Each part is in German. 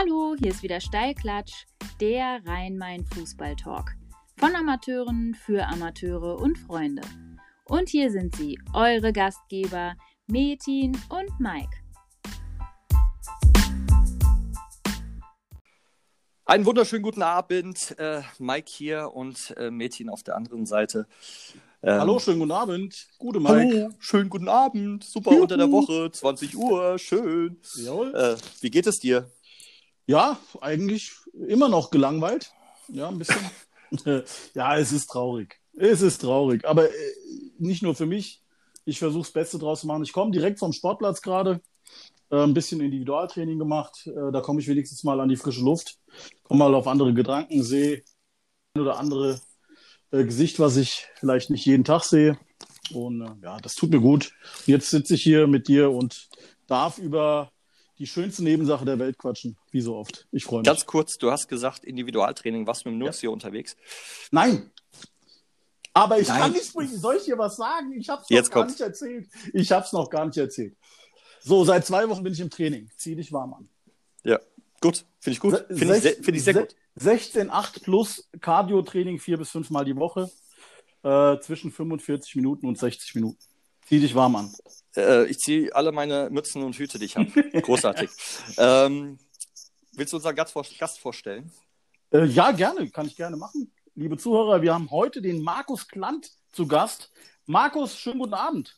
Hallo, hier ist wieder Steilklatsch, der Rhein-Main-Fußball-Talk. Von Amateuren für Amateure und Freunde. Und hier sind sie, eure Gastgeber Metin und Mike. Einen wunderschönen guten Abend, äh, Mike hier und äh, Metin auf der anderen Seite. Ähm, Hallo, schönen guten Abend. Gute Mike. Hallo, schönen guten Abend. Super Juhu. unter der Woche, 20 Uhr, schön. Jawohl. Äh, wie geht es dir? Ja, eigentlich immer noch gelangweilt. Ja, ein bisschen. ja, es ist traurig. Es ist traurig. Aber äh, nicht nur für mich. Ich versuche das Beste draus zu machen. Ich komme direkt vom Sportplatz gerade. Äh, ein bisschen Individualtraining gemacht. Äh, da komme ich wenigstens mal an die frische Luft. Komme mal auf andere Gedanken, sehe ein oder andere äh, Gesicht, was ich vielleicht nicht jeden Tag sehe. Und äh, ja, das tut mir gut. Jetzt sitze ich hier mit dir und darf über die schönste Nebensache der Welt quatschen, wie so oft. Ich freue mich. Ganz kurz, du hast gesagt, Individualtraining, was mit dem Nux ja. hier unterwegs? Nein. Aber ich Nein. kann nicht sprechen. Soll ich dir was sagen? Ich habe es noch Jetzt gar kommt's. nicht erzählt. Ich habe es noch gar nicht erzählt. So, seit zwei Wochen bin ich im Training. Zieh dich warm an. Ja, gut. Finde ich gut. Finde ich, find ich sehr gut. 16, 8 plus Cardio-Training vier bis fünf Mal die Woche. Äh, zwischen 45 Minuten und 60 Minuten. Zieh dich warm an. Äh, ich ziehe alle meine Mützen und Hüte, die ich habe. Großartig. ähm, willst du unseren Gast, vor Gast vorstellen? Äh, ja, gerne. Kann ich gerne machen. Liebe Zuhörer, wir haben heute den Markus Klant zu Gast. Markus, schönen guten Abend.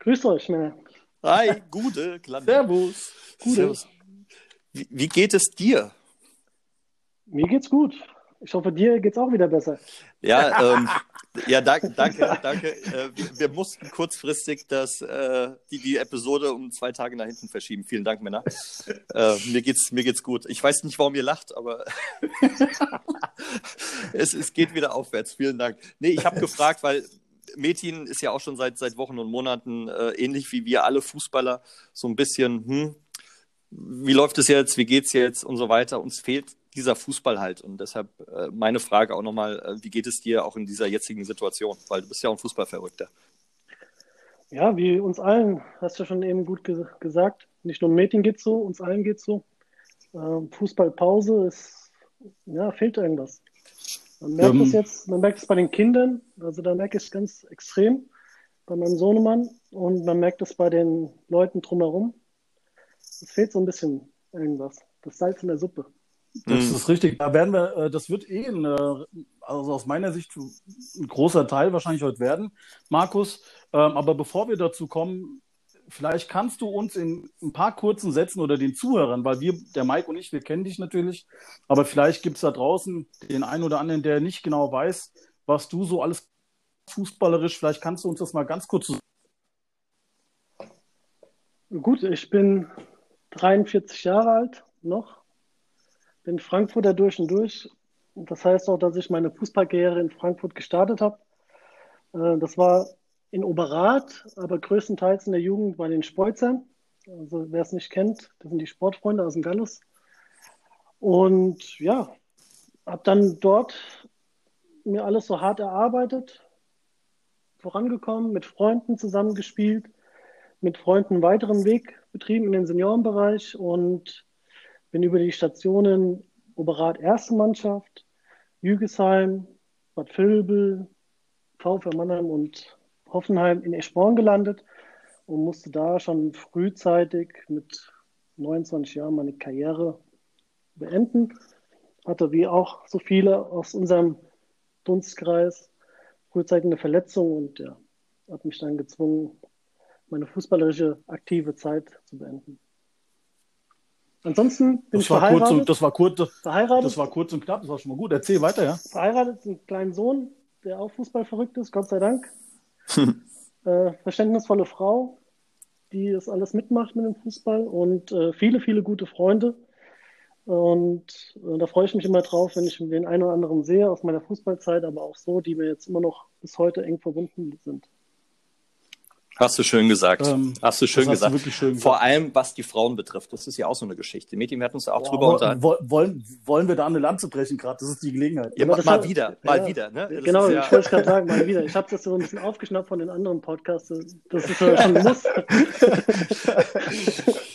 Grüßt euch, Männer. Hi, gute Klant. Servus. Gute. Servus. Wie, wie geht es dir? Mir geht's gut. Ich hoffe, dir geht's auch wieder besser. Ja, ähm, ja, danke, danke, danke. Äh, wir, mussten kurzfristig das, äh, die, die Episode um zwei Tage nach hinten verschieben. Vielen Dank, Männer. Äh, mir geht's, mir geht's gut. Ich weiß nicht, warum ihr lacht, aber es, es geht wieder aufwärts. Vielen Dank. Nee, ich habe gefragt, weil Metin ist ja auch schon seit, seit Wochen und Monaten äh, ähnlich wie wir alle Fußballer so ein bisschen, hm, wie läuft es jetzt, wie geht's jetzt und so weiter. Uns fehlt dieser Fußball halt. Und deshalb äh, meine Frage auch nochmal, äh, wie geht es dir auch in dieser jetzigen Situation? Weil du bist ja auch ein Fußballverrückter. Ja, wie uns allen, hast du ja schon eben gut ge gesagt. Nicht nur Mädchen geht so, uns allen geht so. Ähm, Fußballpause ist, ja, fehlt irgendwas. Man merkt ähm, es jetzt, man merkt es bei den Kindern, also da merke ich es ganz extrem bei meinem Sohnemann und man merkt es bei den Leuten drumherum. Es fehlt so ein bisschen irgendwas. Das Salz in der Suppe. Das mhm. ist richtig. Da werden wir, äh, das wird eh, ein, also aus meiner Sicht ein großer Teil wahrscheinlich heute werden, Markus. Ähm, aber bevor wir dazu kommen, vielleicht kannst du uns in ein paar kurzen Sätzen oder den Zuhörern, weil wir, der Mike und ich, wir kennen dich natürlich, aber vielleicht gibt es da draußen den einen oder anderen, der nicht genau weiß, was du so alles fußballerisch, vielleicht kannst du uns das mal ganz kurz. Gut, ich bin 43 Jahre alt noch bin Frankfurter durch und durch. Das heißt auch, dass ich meine Fußballkarriere in Frankfurt gestartet habe. Äh, das war in Oberrat, aber größtenteils in der Jugend bei den Speuzern. Also wer es nicht kennt, das sind die Sportfreunde aus dem Gallus. Und ja, habe dann dort mir alles so hart erarbeitet, vorangekommen, mit Freunden zusammengespielt, mit Freunden einen weiteren Weg betrieben in den Seniorenbereich und bin über die Stationen Oberrat Erste Mannschaft, Jügesheim, Bad Vilbel, VfR Mannheim und Hoffenheim in Eschborn gelandet und musste da schon frühzeitig mit 29 Jahren meine Karriere beenden. Hatte wie auch so viele aus unserem Dunstkreis frühzeitig eine Verletzung und ja, hat mich dann gezwungen, meine fußballerische aktive Zeit zu beenden. Ansonsten bin das ich verheiratet. Und, das, war kurz, verheiratet. das war kurz und knapp, das war schon mal gut. Erzähl weiter, ja. Verheiratet, einen kleinen Sohn, der auch Fußball verrückt ist, Gott sei Dank. äh, verständnisvolle Frau, die das alles mitmacht mit dem Fußball und äh, viele, viele gute Freunde. Und äh, da freue ich mich immer drauf, wenn ich den einen oder anderen sehe aus meiner Fußballzeit, aber auch so, die mir jetzt immer noch bis heute eng verbunden sind. Hast du schön gesagt. Ähm, hast du schön hast gesagt. Du schön Vor allem, was die Frauen betrifft. Das ist ja auch so eine Geschichte. Mädchen, wir hatten uns da auch ja, drüber unterhalten. Wollen, wollen wir da eine Lanze brechen gerade? Das ist die Gelegenheit. Ja, mal, mal wieder, mal wieder. Ne? Genau, ja... ich wollte gerade sagen, mal wieder. Ich habe das so ein bisschen aufgeschnappt von den anderen Podcasts. Das ist ja schon ein Muss.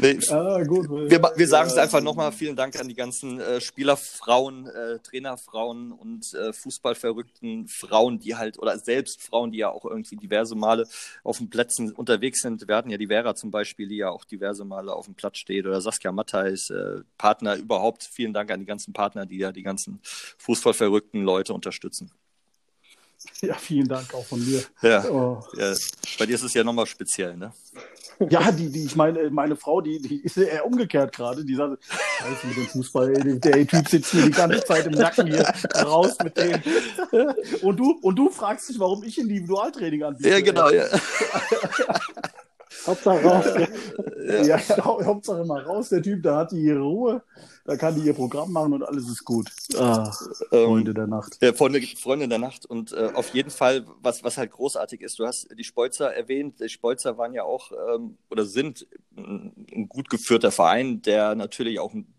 Nee, ah, gut. Wir, wir sagen es einfach nochmal. Vielen Dank an die ganzen äh, Spielerfrauen, äh, Trainerfrauen und äh, Fußballverrückten Frauen, die halt, oder selbst Frauen, die ja auch irgendwie diverse Male auf den Plätzen unterwegs sind. Wir hatten ja die Vera zum Beispiel, die ja auch diverse Male auf dem Platz steht, oder Saskia Matthijs, äh, Partner überhaupt. Vielen Dank an die ganzen Partner, die ja die ganzen Fußballverrückten Leute unterstützen. Ja, vielen Dank auch von mir. Ja, oh. ja bei dir ist es ja nochmal speziell, ne? Ja, die, die, ich meine, meine Frau, die, die ist eher umgekehrt gerade. Die sagt, Scheiße mit dem Fußball, der Typ sitzt mir die ganze Zeit im Nacken hier raus mit dem. Und du, und du fragst dich, warum ich Individualtraining anbiete. Ja, genau, ja. Hauptsache raus. Ja, ja, Hauptsache mal raus. Der Typ, da hat die ihre Ruhe, da kann die ihr Programm machen und alles ist gut. Ah, Freunde ähm, der Nacht. Ja, Freunde, Freunde der Nacht. Und äh, auf jeden Fall, was, was halt großartig ist, du hast die Spolzer erwähnt. Die Spolzer waren ja auch ähm, oder sind ein, ein gut geführter Verein, der natürlich auch ein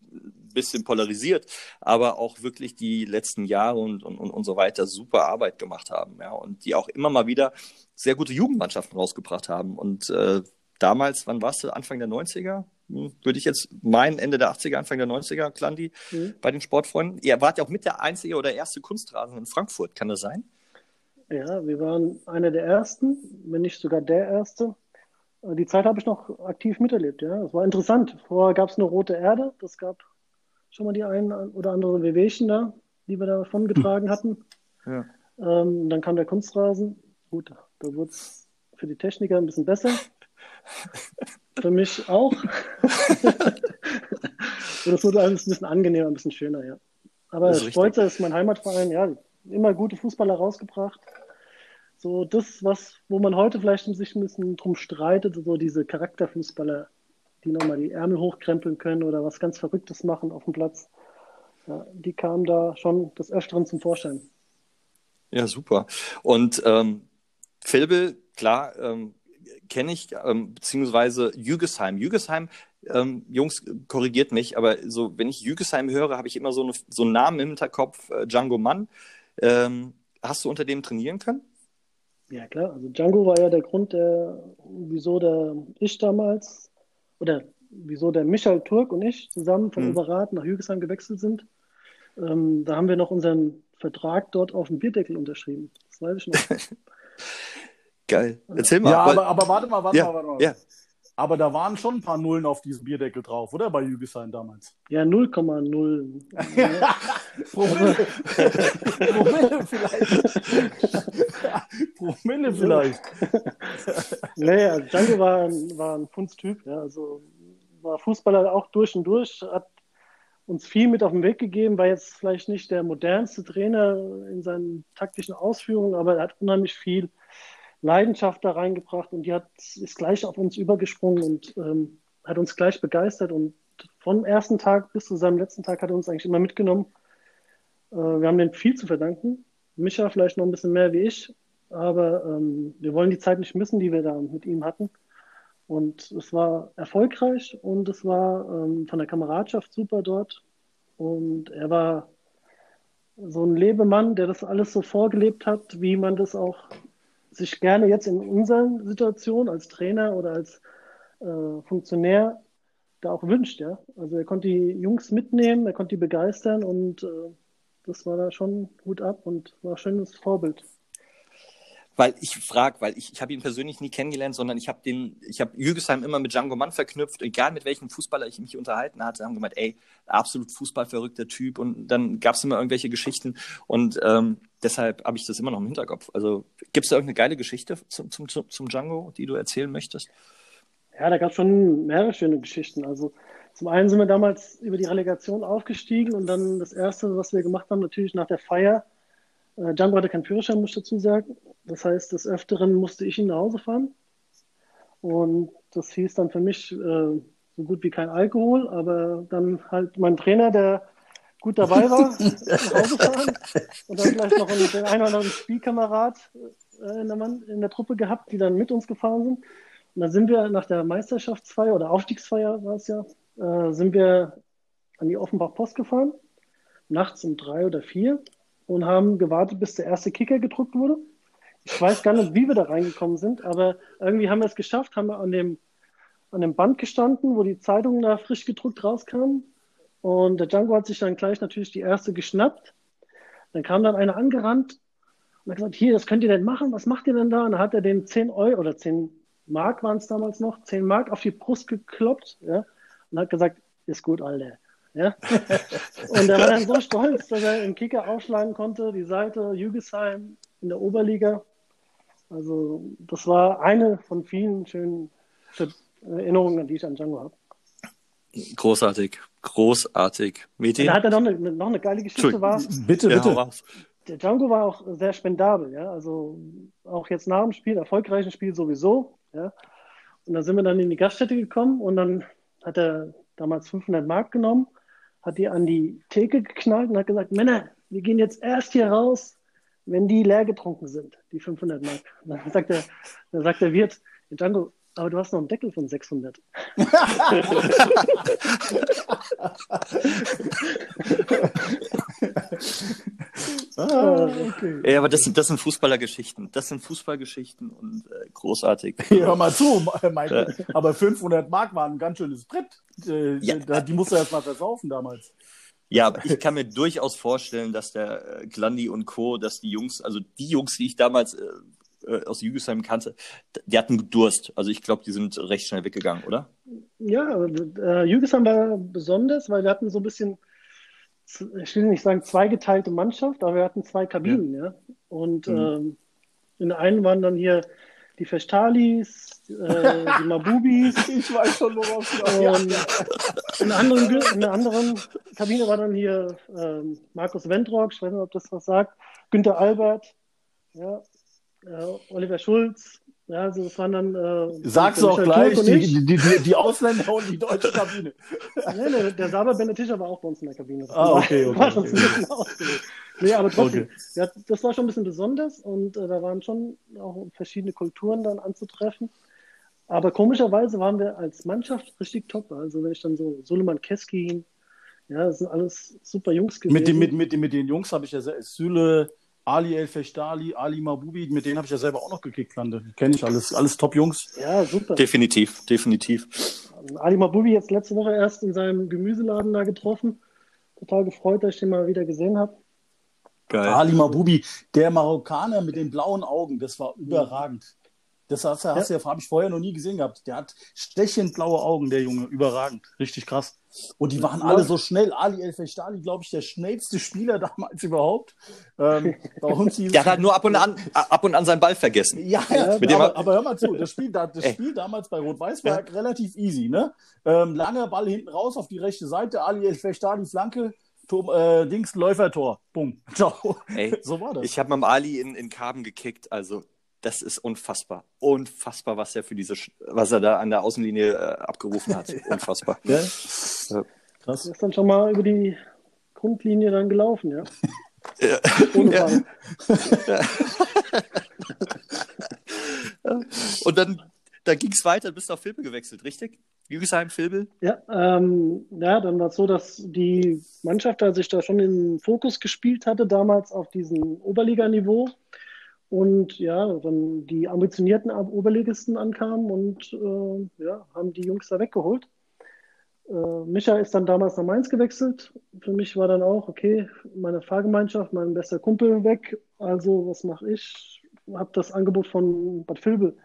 bisschen polarisiert, aber auch wirklich die letzten Jahre und, und, und so weiter super Arbeit gemacht haben. Ja, und die auch immer mal wieder sehr gute Jugendmannschaften rausgebracht haben. Und äh, damals, wann warst du? Anfang der 90er? Hm, würde ich jetzt meinen, Ende der 80er, Anfang der 90er, Klandi, mhm. bei den Sportfreunden. Ihr wart ja auch mit der einzige oder erste Kunstrasen in Frankfurt, kann das sein? Ja, wir waren einer der ersten, wenn nicht sogar der erste. Die Zeit habe ich noch aktiv miterlebt, ja. Es war interessant. Vorher gab es eine rote Erde, das gab schon mal die ein oder andere Wehwehchen da, die wir davon getragen hatten. Ja. Ähm, dann kam der Kunstrasen. Gut, da wurde es für die Techniker ein bisschen besser. für mich auch. das wurde alles ein bisschen angenehmer, ein bisschen schöner, ja. Aber Spolzer ist mein Heimatverein, ja, immer gute Fußballer rausgebracht. So das, was, wo man heute vielleicht sich ein bisschen drum streitet, so diese Charakterfußballer, die nochmal die Ärmel hochkrempeln können oder was ganz Verrücktes machen auf dem Platz. Ja, die kamen da schon des Öfteren zum Vorschein. Ja, super. Und ähm, Filbel, klar, ähm, kenne ich, ähm, beziehungsweise Jügesheim. Jügesheim, ähm, Jungs, korrigiert mich, aber so, wenn ich Jügesheim höre, habe ich immer so, eine, so einen Namen im Hinterkopf, äh, Django Mann. Ähm, hast du unter dem trainieren können? Ja, klar. Also Django war ja der Grund, der, wieso der ich damals oder wieso der Michael Turk und ich zusammen von mhm. Oberrat nach Jügesheim gewechselt sind. Ähm, da haben wir noch unseren Vertrag dort auf dem Bierdeckel unterschrieben. Das weiß ich noch. Geil. Erzähl mal. Ja, aber, aber warte mal, warte ja, mal, warte mal. Ja. Aber da waren schon ein paar Nullen auf diesem Bierdeckel drauf, oder? Bei Jügesheim damals. Ja, 0,0. Promille. Promille vielleicht. Promille vielleicht. naja, Django war, ein, war ein Kunsttyp. Ja, also war Fußballer auch durch und durch, hat uns viel mit auf den Weg gegeben, war jetzt vielleicht nicht der modernste Trainer in seinen taktischen Ausführungen, aber er hat unheimlich viel Leidenschaft da reingebracht und die hat, ist gleich auf uns übergesprungen und ähm, hat uns gleich begeistert und vom ersten Tag bis zu seinem letzten Tag hat er uns eigentlich immer mitgenommen. Äh, wir haben dem viel zu verdanken. Micha vielleicht noch ein bisschen mehr wie ich, aber ähm, wir wollen die Zeit nicht missen, die wir da mit ihm hatten. Und es war erfolgreich und es war ähm, von der Kameradschaft super dort. Und er war so ein Lebemann, der das alles so vorgelebt hat, wie man das auch sich gerne jetzt in unserer Situation als Trainer oder als äh, Funktionär da auch wünscht, ja. Also er konnte die Jungs mitnehmen, er konnte die begeistern und äh, das war da schon gut ab und war ein schönes Vorbild weil ich frage, weil ich, ich habe ihn persönlich nie kennengelernt, sondern ich habe den, ich habe Jügesheim immer mit Django Mann verknüpft, egal mit welchem Fußballer ich mich unterhalten hatte, haben gemeint, ey, absolut fußballverrückter Typ und dann gab es immer irgendwelche Geschichten und ähm, deshalb habe ich das immer noch im Hinterkopf. Also gibt es da irgendeine geile Geschichte zum, zum, zum Django, die du erzählen möchtest? Ja, da gab es schon mehrere schöne Geschichten. Also zum einen sind wir damals über die Relegation aufgestiegen und dann das erste, was wir gemacht haben, natürlich nach der Feier, äh, Django hatte keinen Führerschein, muss ich dazu sagen. Das heißt, des Öfteren musste ich ihn nach Hause fahren. Und das hieß dann für mich äh, so gut wie kein Alkohol, aber dann halt mein Trainer, der gut dabei war, nach Hause fahren. Und dann vielleicht noch einen, den einen oder anderen Spielkamerad äh, in, der Mann, in der Truppe gehabt, die dann mit uns gefahren sind. Und dann sind wir nach der Meisterschaftsfeier oder Aufstiegsfeier war es ja, äh, sind wir an die Offenbach Post gefahren, nachts um drei oder vier und haben gewartet, bis der erste Kicker gedrückt wurde. Ich weiß gar nicht, wie wir da reingekommen sind, aber irgendwie haben wir es geschafft, haben wir an dem an dem Band gestanden, wo die Zeitungen da frisch gedruckt rauskamen. Und der Django hat sich dann gleich natürlich die erste geschnappt. Dann kam dann einer angerannt und hat gesagt, hier, das könnt ihr denn machen, was macht ihr denn da? Und dann hat er den 10 Euro oder 10 Mark waren es damals noch, 10 Mark auf die Brust gekloppt ja, und hat gesagt, ist gut, Alter. Ja? und er war dann so stolz, dass er im Kicker aufschlagen konnte, die Seite Jügesheim in der Oberliga. Also das war eine von vielen schönen Erinnerungen, die ich an Django habe. Großartig, großartig. Metin? Da hat er noch eine, noch eine geile Geschichte war. Bitte, bitte. Ja, der Django war auch sehr spendabel, ja. Also auch jetzt nach dem Spiel, erfolgreichen Spiel sowieso, ja. Und dann sind wir dann in die Gaststätte gekommen und dann hat er damals 500 Mark genommen, hat die an die Theke geknallt und hat gesagt, Männer, wir gehen jetzt erst hier raus, wenn die leer getrunken sind, die 500 Mark. Und dann sagt der, dann sagt der Wirt, Django, aber du hast noch einen Deckel von 600. ah, okay. Ja, aber das sind, das sind Fußballergeschichten. Das sind Fußballgeschichten und äh, großartig. Hör mal zu, Michael. Ja. Aber 500 Mark waren ein ganz schönes Brett. Äh, ja. Die musst du erst mal versaufen damals. Ja, aber ich kann mir durchaus vorstellen, dass der äh, Glandi und Co., dass die Jungs, also die Jungs, die ich damals äh, äh, aus Jügesheim kannte, die hatten Durst. Also ich glaube, die sind recht schnell weggegangen, oder? Ja, äh, Jügesheim war besonders, weil wir hatten so ein bisschen, ich will nicht sagen zweigeteilte Mannschaft, aber wir hatten zwei Kabinen, ja. ja? Und mhm. ähm, in der einen waren dann hier die Festalis, äh, die Mabubis. Ich weiß schon, worauf du in, der anderen, in der anderen Kabine war dann hier ähm, Markus Wendrock, ich weiß nicht, ob das was sagt, Günter Albert, ja, Oliver Schulz. Ja, also das waren dann. Äh, Sagst du auch gleich, die, die, die, die, Ausländer und die deutsche Kabine. nee, nee, der Saber Benetischer war auch bei uns in der Kabine. Das ah, okay, okay. War schon okay. Nee, aber trotzdem, okay. ja, das war schon ein bisschen besonders und äh, da waren schon auch verschiedene Kulturen dann anzutreffen. Aber komischerweise waren wir als Mannschaft richtig top. Also wenn ich dann so Suleiman Keskin, ja, das sind alles super Jungs gewesen. Mit, den, mit, mit, mit den Jungs habe ich ja sehr, Süle, Ali El Fechtali, Ali Mabubi, mit denen habe ich ja selber auch noch gekickt, Lande. Kenne ich alles, alles Top-Jungs. Ja, super. Definitiv, definitiv. Ali Mabubi jetzt letzte Woche erst in seinem Gemüseladen da getroffen. Total gefreut, dass ich den mal wieder gesehen habe. Geil. Ali Mabubi, der Marokkaner mit den blauen Augen, das war überragend. Das hast, hast ja. habe ich vorher noch nie gesehen gehabt. Der hat stechend blaue Augen, der Junge, überragend, richtig krass. Und die waren alle so schnell. Ali El Fechtali, glaube ich, der schnellste Spieler damals überhaupt. Ähm, bei uns der hat halt nur ab und an, ab und an seinen Ball vergessen. Ja, ja aber, aber, hör mal zu, das Spiel, das Spiel damals bei Rot-Weiß war ja. relativ easy. Ne? Ähm, langer Ball hinten raus auf die rechte Seite, Ali El Fechtali, Flanke, Tom, äh, Dings, Läufertor. Bumm. Ciao. Ey, so war das. Ich habe mit dem Ali in, in Karben gekickt, also das ist unfassbar. Unfassbar, was er für diese, was er da an der Außenlinie äh, abgerufen hat. Unfassbar. ja. ja. Krass. Er ist dann schon mal über die Grundlinie dann gelaufen, ja. ja. Ohne ja. Und dann, da ging es weiter, bist du auf Filbe gewechselt, richtig? Jügesheim, Filbel? Ja, ähm, ja, dann war es so, dass die Mannschaft da sich da schon in den Fokus gespielt hatte, damals auf diesem Oberliganiveau. Und ja, dann die ambitionierten Oberligisten ankamen und äh, ja, haben die Jungs da weggeholt. Äh, Micha ist dann damals nach Mainz gewechselt. Für mich war dann auch, okay, meine Fahrgemeinschaft, mein bester Kumpel weg. Also, was mache ich? Habe das Angebot von Bad Vilbel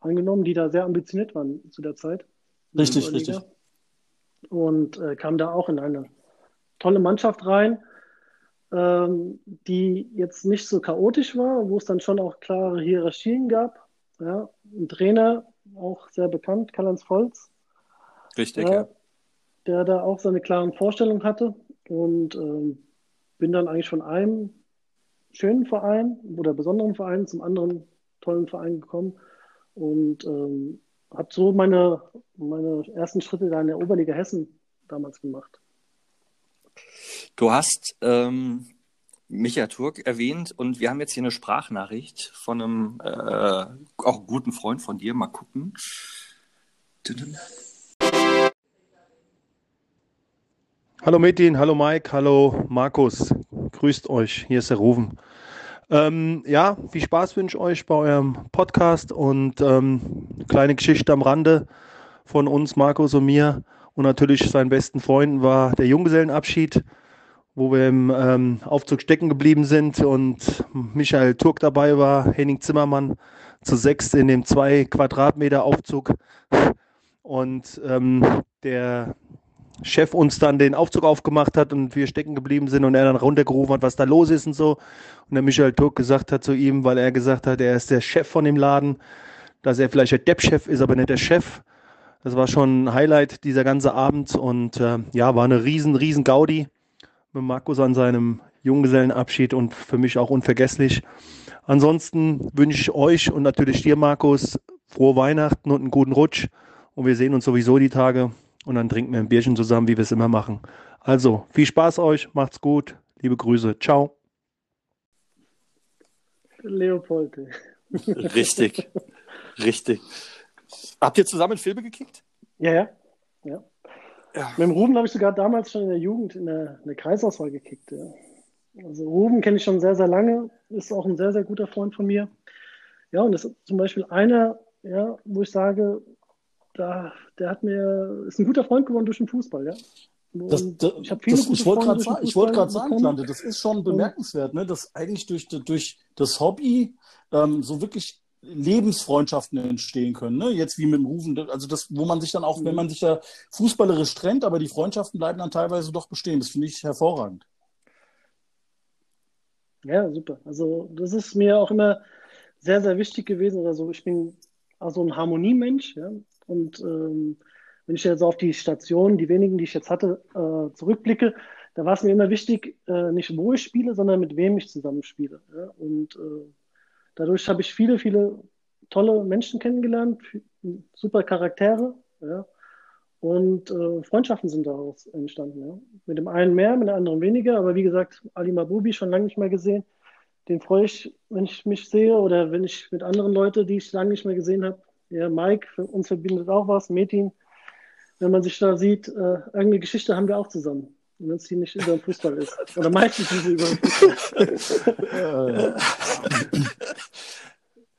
angenommen, die da sehr ambitioniert waren zu der Zeit. Richtig, richtig. Und äh, kam da auch in eine tolle Mannschaft rein ähm, die jetzt nicht so chaotisch war, wo es dann schon auch klare Hierarchien gab. Ja, ein Trainer, auch sehr bekannt, Karl-Heinz Volz. Richtig, ja, ja. Der da auch seine klaren Vorstellungen hatte und ähm, bin dann eigentlich von einem schönen Verein oder besonderen Verein zum anderen tollen Verein gekommen und ähm, habe so meine, meine ersten Schritte da in der Oberliga Hessen damals gemacht. Du hast ähm, Micha Turk erwähnt und wir haben jetzt hier eine Sprachnachricht von einem äh, auch guten Freund von dir. Mal gucken. Hallo Metin, hallo Mike, hallo Markus. Grüßt euch, hier ist der Rufen. Ähm, ja, viel Spaß wünsche ich euch bei eurem Podcast und ähm, kleine Geschichte am Rande von uns, Markus und mir. Und natürlich seinen besten Freunden war der Junggesellenabschied, wo wir im ähm, Aufzug stecken geblieben sind und Michael Turk dabei war, Henning Zimmermann zu sechs in dem zwei Quadratmeter Aufzug. Und ähm, der Chef uns dann den Aufzug aufgemacht hat und wir stecken geblieben sind und er dann runtergerufen hat, was da los ist und so. Und der Michael Turk gesagt hat zu ihm, weil er gesagt hat, er ist der Chef von dem Laden, dass er vielleicht der Depp-Chef ist, aber nicht der Chef. Das war schon ein Highlight dieser ganze Abend und äh, ja, war eine riesen, riesen Gaudi mit Markus an seinem Junggesellenabschied und für mich auch unvergesslich. Ansonsten wünsche ich euch und natürlich dir, Markus, frohe Weihnachten und einen guten Rutsch. Und wir sehen uns sowieso die Tage und dann trinken wir ein Bierchen zusammen, wie wir es immer machen. Also, viel Spaß euch, macht's gut, liebe Grüße, ciao. Leopold. Richtig, richtig. Habt ihr zusammen Filme gekickt? Ja, ja. ja. Ja. Mit dem Ruben habe ich sogar damals schon in der Jugend in der, in der Kreisauswahl gekickt. Ja. Also Ruben kenne ich schon sehr, sehr lange, ist auch ein sehr, sehr guter Freund von mir. Ja, und das ist zum Beispiel einer, ja, wo ich sage, da, der hat mir, ist ein guter Freund geworden durch den Fußball, ja. Das, das, ich habe viele das, ich wollte gerade sagen, wollt sagen, Klante, das ist schon bemerkenswert, ne, dass eigentlich durch, durch das Hobby ähm, so wirklich Lebensfreundschaften entstehen können. Ne? Jetzt wie mit dem Rufen, also das, wo man sich dann auch, wenn man sich da fußballerisch trennt, aber die Freundschaften bleiben dann teilweise doch bestehen. Das finde ich hervorragend. Ja, super. Also das ist mir auch immer sehr, sehr wichtig gewesen. Also ich bin also ein Harmoniemensch, ja. Und ähm, wenn ich jetzt auf die Station, die wenigen, die ich jetzt hatte, äh, zurückblicke, da war es mir immer wichtig, äh, nicht wo ich spiele, sondern mit wem ich zusammenspiele. Ja? Und äh, dadurch habe ich viele, viele tolle Menschen kennengelernt, super Charaktere. Ja? Und äh, Freundschaften sind daraus entstanden. Ja? Mit dem einen mehr, mit dem anderen weniger. Aber wie gesagt, Ali Mabubi schon lange nicht mehr gesehen. Den freue ich, wenn ich mich sehe oder wenn ich mit anderen Leuten, die ich lange nicht mehr gesehen habe, ja, Mike, für uns verbindet auch was, Metin. Wenn man sich da sieht, äh, irgendeine Geschichte haben wir auch zusammen. Wenn es die nicht über den Fußball ist. Oder meistens diese über den Fußball.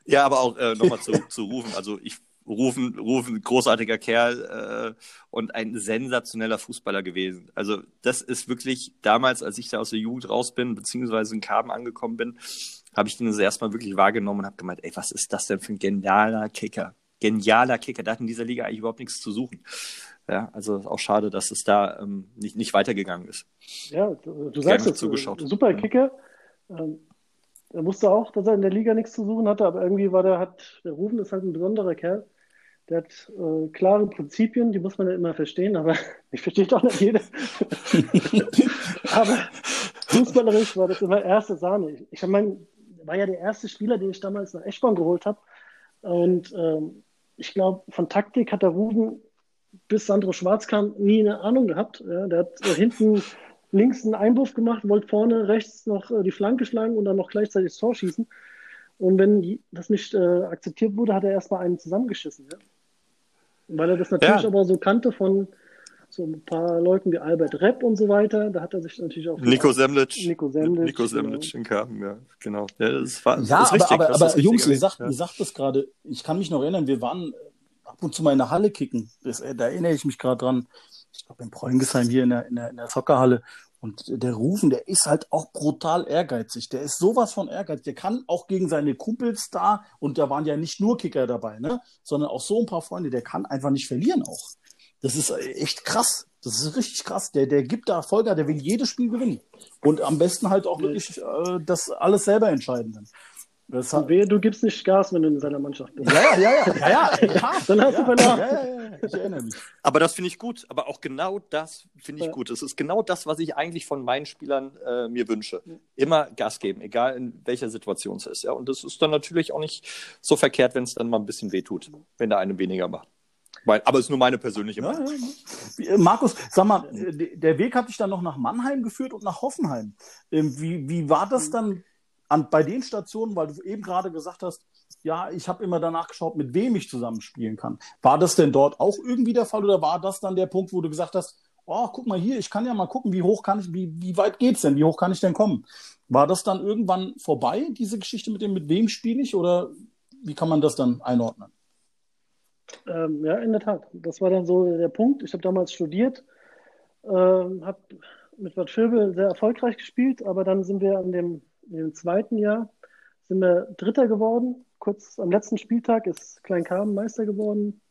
ja, aber auch äh, nochmal zu, zu rufen. Also ich rufen, rufen großartiger Kerl äh, und ein sensationeller Fußballer gewesen. Also das ist wirklich damals, als ich da aus der Jugend raus bin, beziehungsweise in Karben angekommen bin, habe ich den das erstmal wirklich wahrgenommen und habe gemeint, ey, was ist das denn für ein genialer Kicker? Genialer Kicker. Der hat in dieser Liga eigentlich überhaupt nichts zu suchen. Ja, also auch schade, dass es da ähm, nicht, nicht weitergegangen ist. Ja, du, du sagst es, zugeschaut. super Kicker. Ähm, er wusste auch, dass er in der Liga nichts zu suchen hatte, aber irgendwie war der, hat, der Rufen ist halt ein besonderer Kerl. Der hat äh, klare Prinzipien, die muss man ja immer verstehen, aber ich verstehe doch nicht jeder. aber fußballerisch war das immer erste Sahne. Ich, ich meine, war ja der erste Spieler, den ich damals nach Eschborn geholt habe. Und ähm, ich glaube, von Taktik hat der Ruben bis Sandro Schwarz kam nie eine Ahnung gehabt. Ja, der hat äh, hinten links einen Einwurf gemacht, wollte vorne rechts noch äh, die Flanke schlagen und dann noch gleichzeitig das Tor schießen. Und wenn das nicht äh, akzeptiert wurde, hat er erstmal einen zusammengeschissen. Ja? Weil er das natürlich ja. aber so kannte von so ein paar Leuten wie Albert Repp und so weiter. Da hat er sich natürlich auch. Nico Semlic. Nico Semlic. Nico Semlic genau. in Karten, ja, genau. Ja, das war, ja das aber, richtig, aber, aber, aber Jungs, ihr sagt, ja. ihr sagt das gerade, ich kann mich noch erinnern, wir waren ab und zu mal in der Halle kicken. Das, äh, da erinnere ich mich gerade dran. Ich glaube, in Preungesheim hier in der, in der, in der Soccerhalle. Und der Rufen, der ist halt auch brutal ehrgeizig. Der ist sowas von ehrgeizig. Der kann auch gegen seine Kumpels da, und da waren ja nicht nur Kicker dabei, ne, sondern auch so ein paar Freunde, der kann einfach nicht verlieren auch. Das ist echt krass. Das ist richtig krass. Der, der gibt da Vollgas, der will jedes Spiel gewinnen. Und am besten halt auch wirklich äh, das alles selber entscheiden. Dann. Das hat... Wehe, du gibst nicht Gas, wenn du in seiner Mannschaft bist. Ja, ja, ja, ja, ja, ja. Dann hast ja, du verloren. Ja, ja, ja, ich erinnere mich. Aber das finde ich gut. Aber auch genau das finde ich ja. gut. Es ist genau das, was ich eigentlich von meinen Spielern äh, mir wünsche. Immer Gas geben, egal in welcher Situation es ist. Ja, und das ist dann natürlich auch nicht so verkehrt, wenn es dann mal ein bisschen wehtut, wenn der eine weniger macht. Aber es ist nur meine persönliche Meinung. Ja, ja. Markus, sag mal, der Weg hat dich dann noch nach Mannheim geführt und nach Hoffenheim. Ähm, wie, wie war das dann an, bei den Stationen, weil du eben gerade gesagt hast, ja, ich habe immer danach geschaut, mit wem ich zusammenspielen kann. War das denn dort auch irgendwie der Fall oder war das dann der Punkt, wo du gesagt hast, oh, guck mal hier, ich kann ja mal gucken, wie hoch kann ich, wie, wie weit geht's denn, wie hoch kann ich denn kommen? War das dann irgendwann vorbei, diese Geschichte mit dem, mit wem spiele ich oder wie kann man das dann einordnen? Ähm, ja, in der Tat. Das war dann so der Punkt. Ich habe damals studiert, ähm, habe mit Bad Vilbel sehr erfolgreich gespielt, aber dann sind wir in dem, dem zweiten Jahr sind wir Dritter geworden. Kurz am letzten Spieltag ist Kleinkarmen Meister geworden.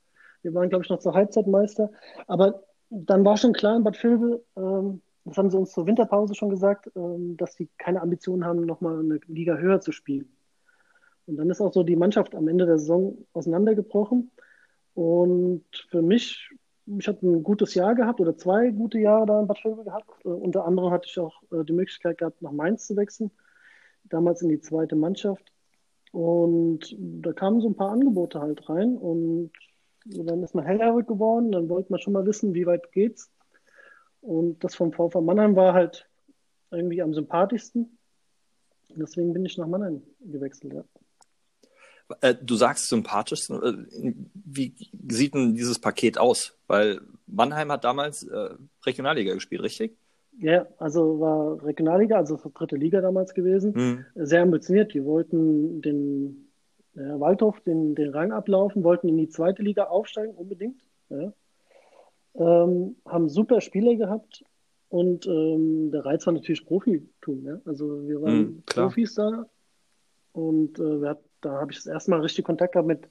Wir waren, glaube ich, noch zur Halbzeit Meister. Aber dann war schon klar in Bad Vilbel, ähm, das haben sie uns zur Winterpause schon gesagt, ähm, dass sie keine Ambitionen haben, nochmal eine Liga höher zu spielen. Und dann ist auch so die Mannschaft am Ende der Saison auseinandergebrochen. Und für mich, ich habe ein gutes Jahr gehabt oder zwei gute Jahre da in Bad Vilbel gehabt. Äh, unter anderem hatte ich auch äh, die Möglichkeit gehabt, nach Mainz zu wechseln, damals in die zweite Mannschaft. Und da kamen so ein paar Angebote halt rein und dann ist man hellhörig geworden, dann wollte man schon mal wissen, wie weit geht's. Und das vom VV Mannheim war halt irgendwie am sympathischsten. Deswegen bin ich nach Mannheim gewechselt, ja. Äh, du sagst sympathisch. Äh, wie sieht denn dieses Paket aus? Weil Mannheim hat damals äh, Regionalliga gespielt, richtig? Ja, also war Regionalliga, also dritte Liga damals gewesen. Mhm. Sehr ambitioniert. Die wollten den äh, Waldhof den, den Rang ablaufen, wollten in die zweite Liga aufsteigen, unbedingt. Ja. Ähm, haben super Spieler gehabt und ähm, der Reiz war natürlich Profitum. Ja? Also wir waren mhm, Profis da und äh, wir hatten da habe ich das erste Mal richtig Kontakt gehabt mit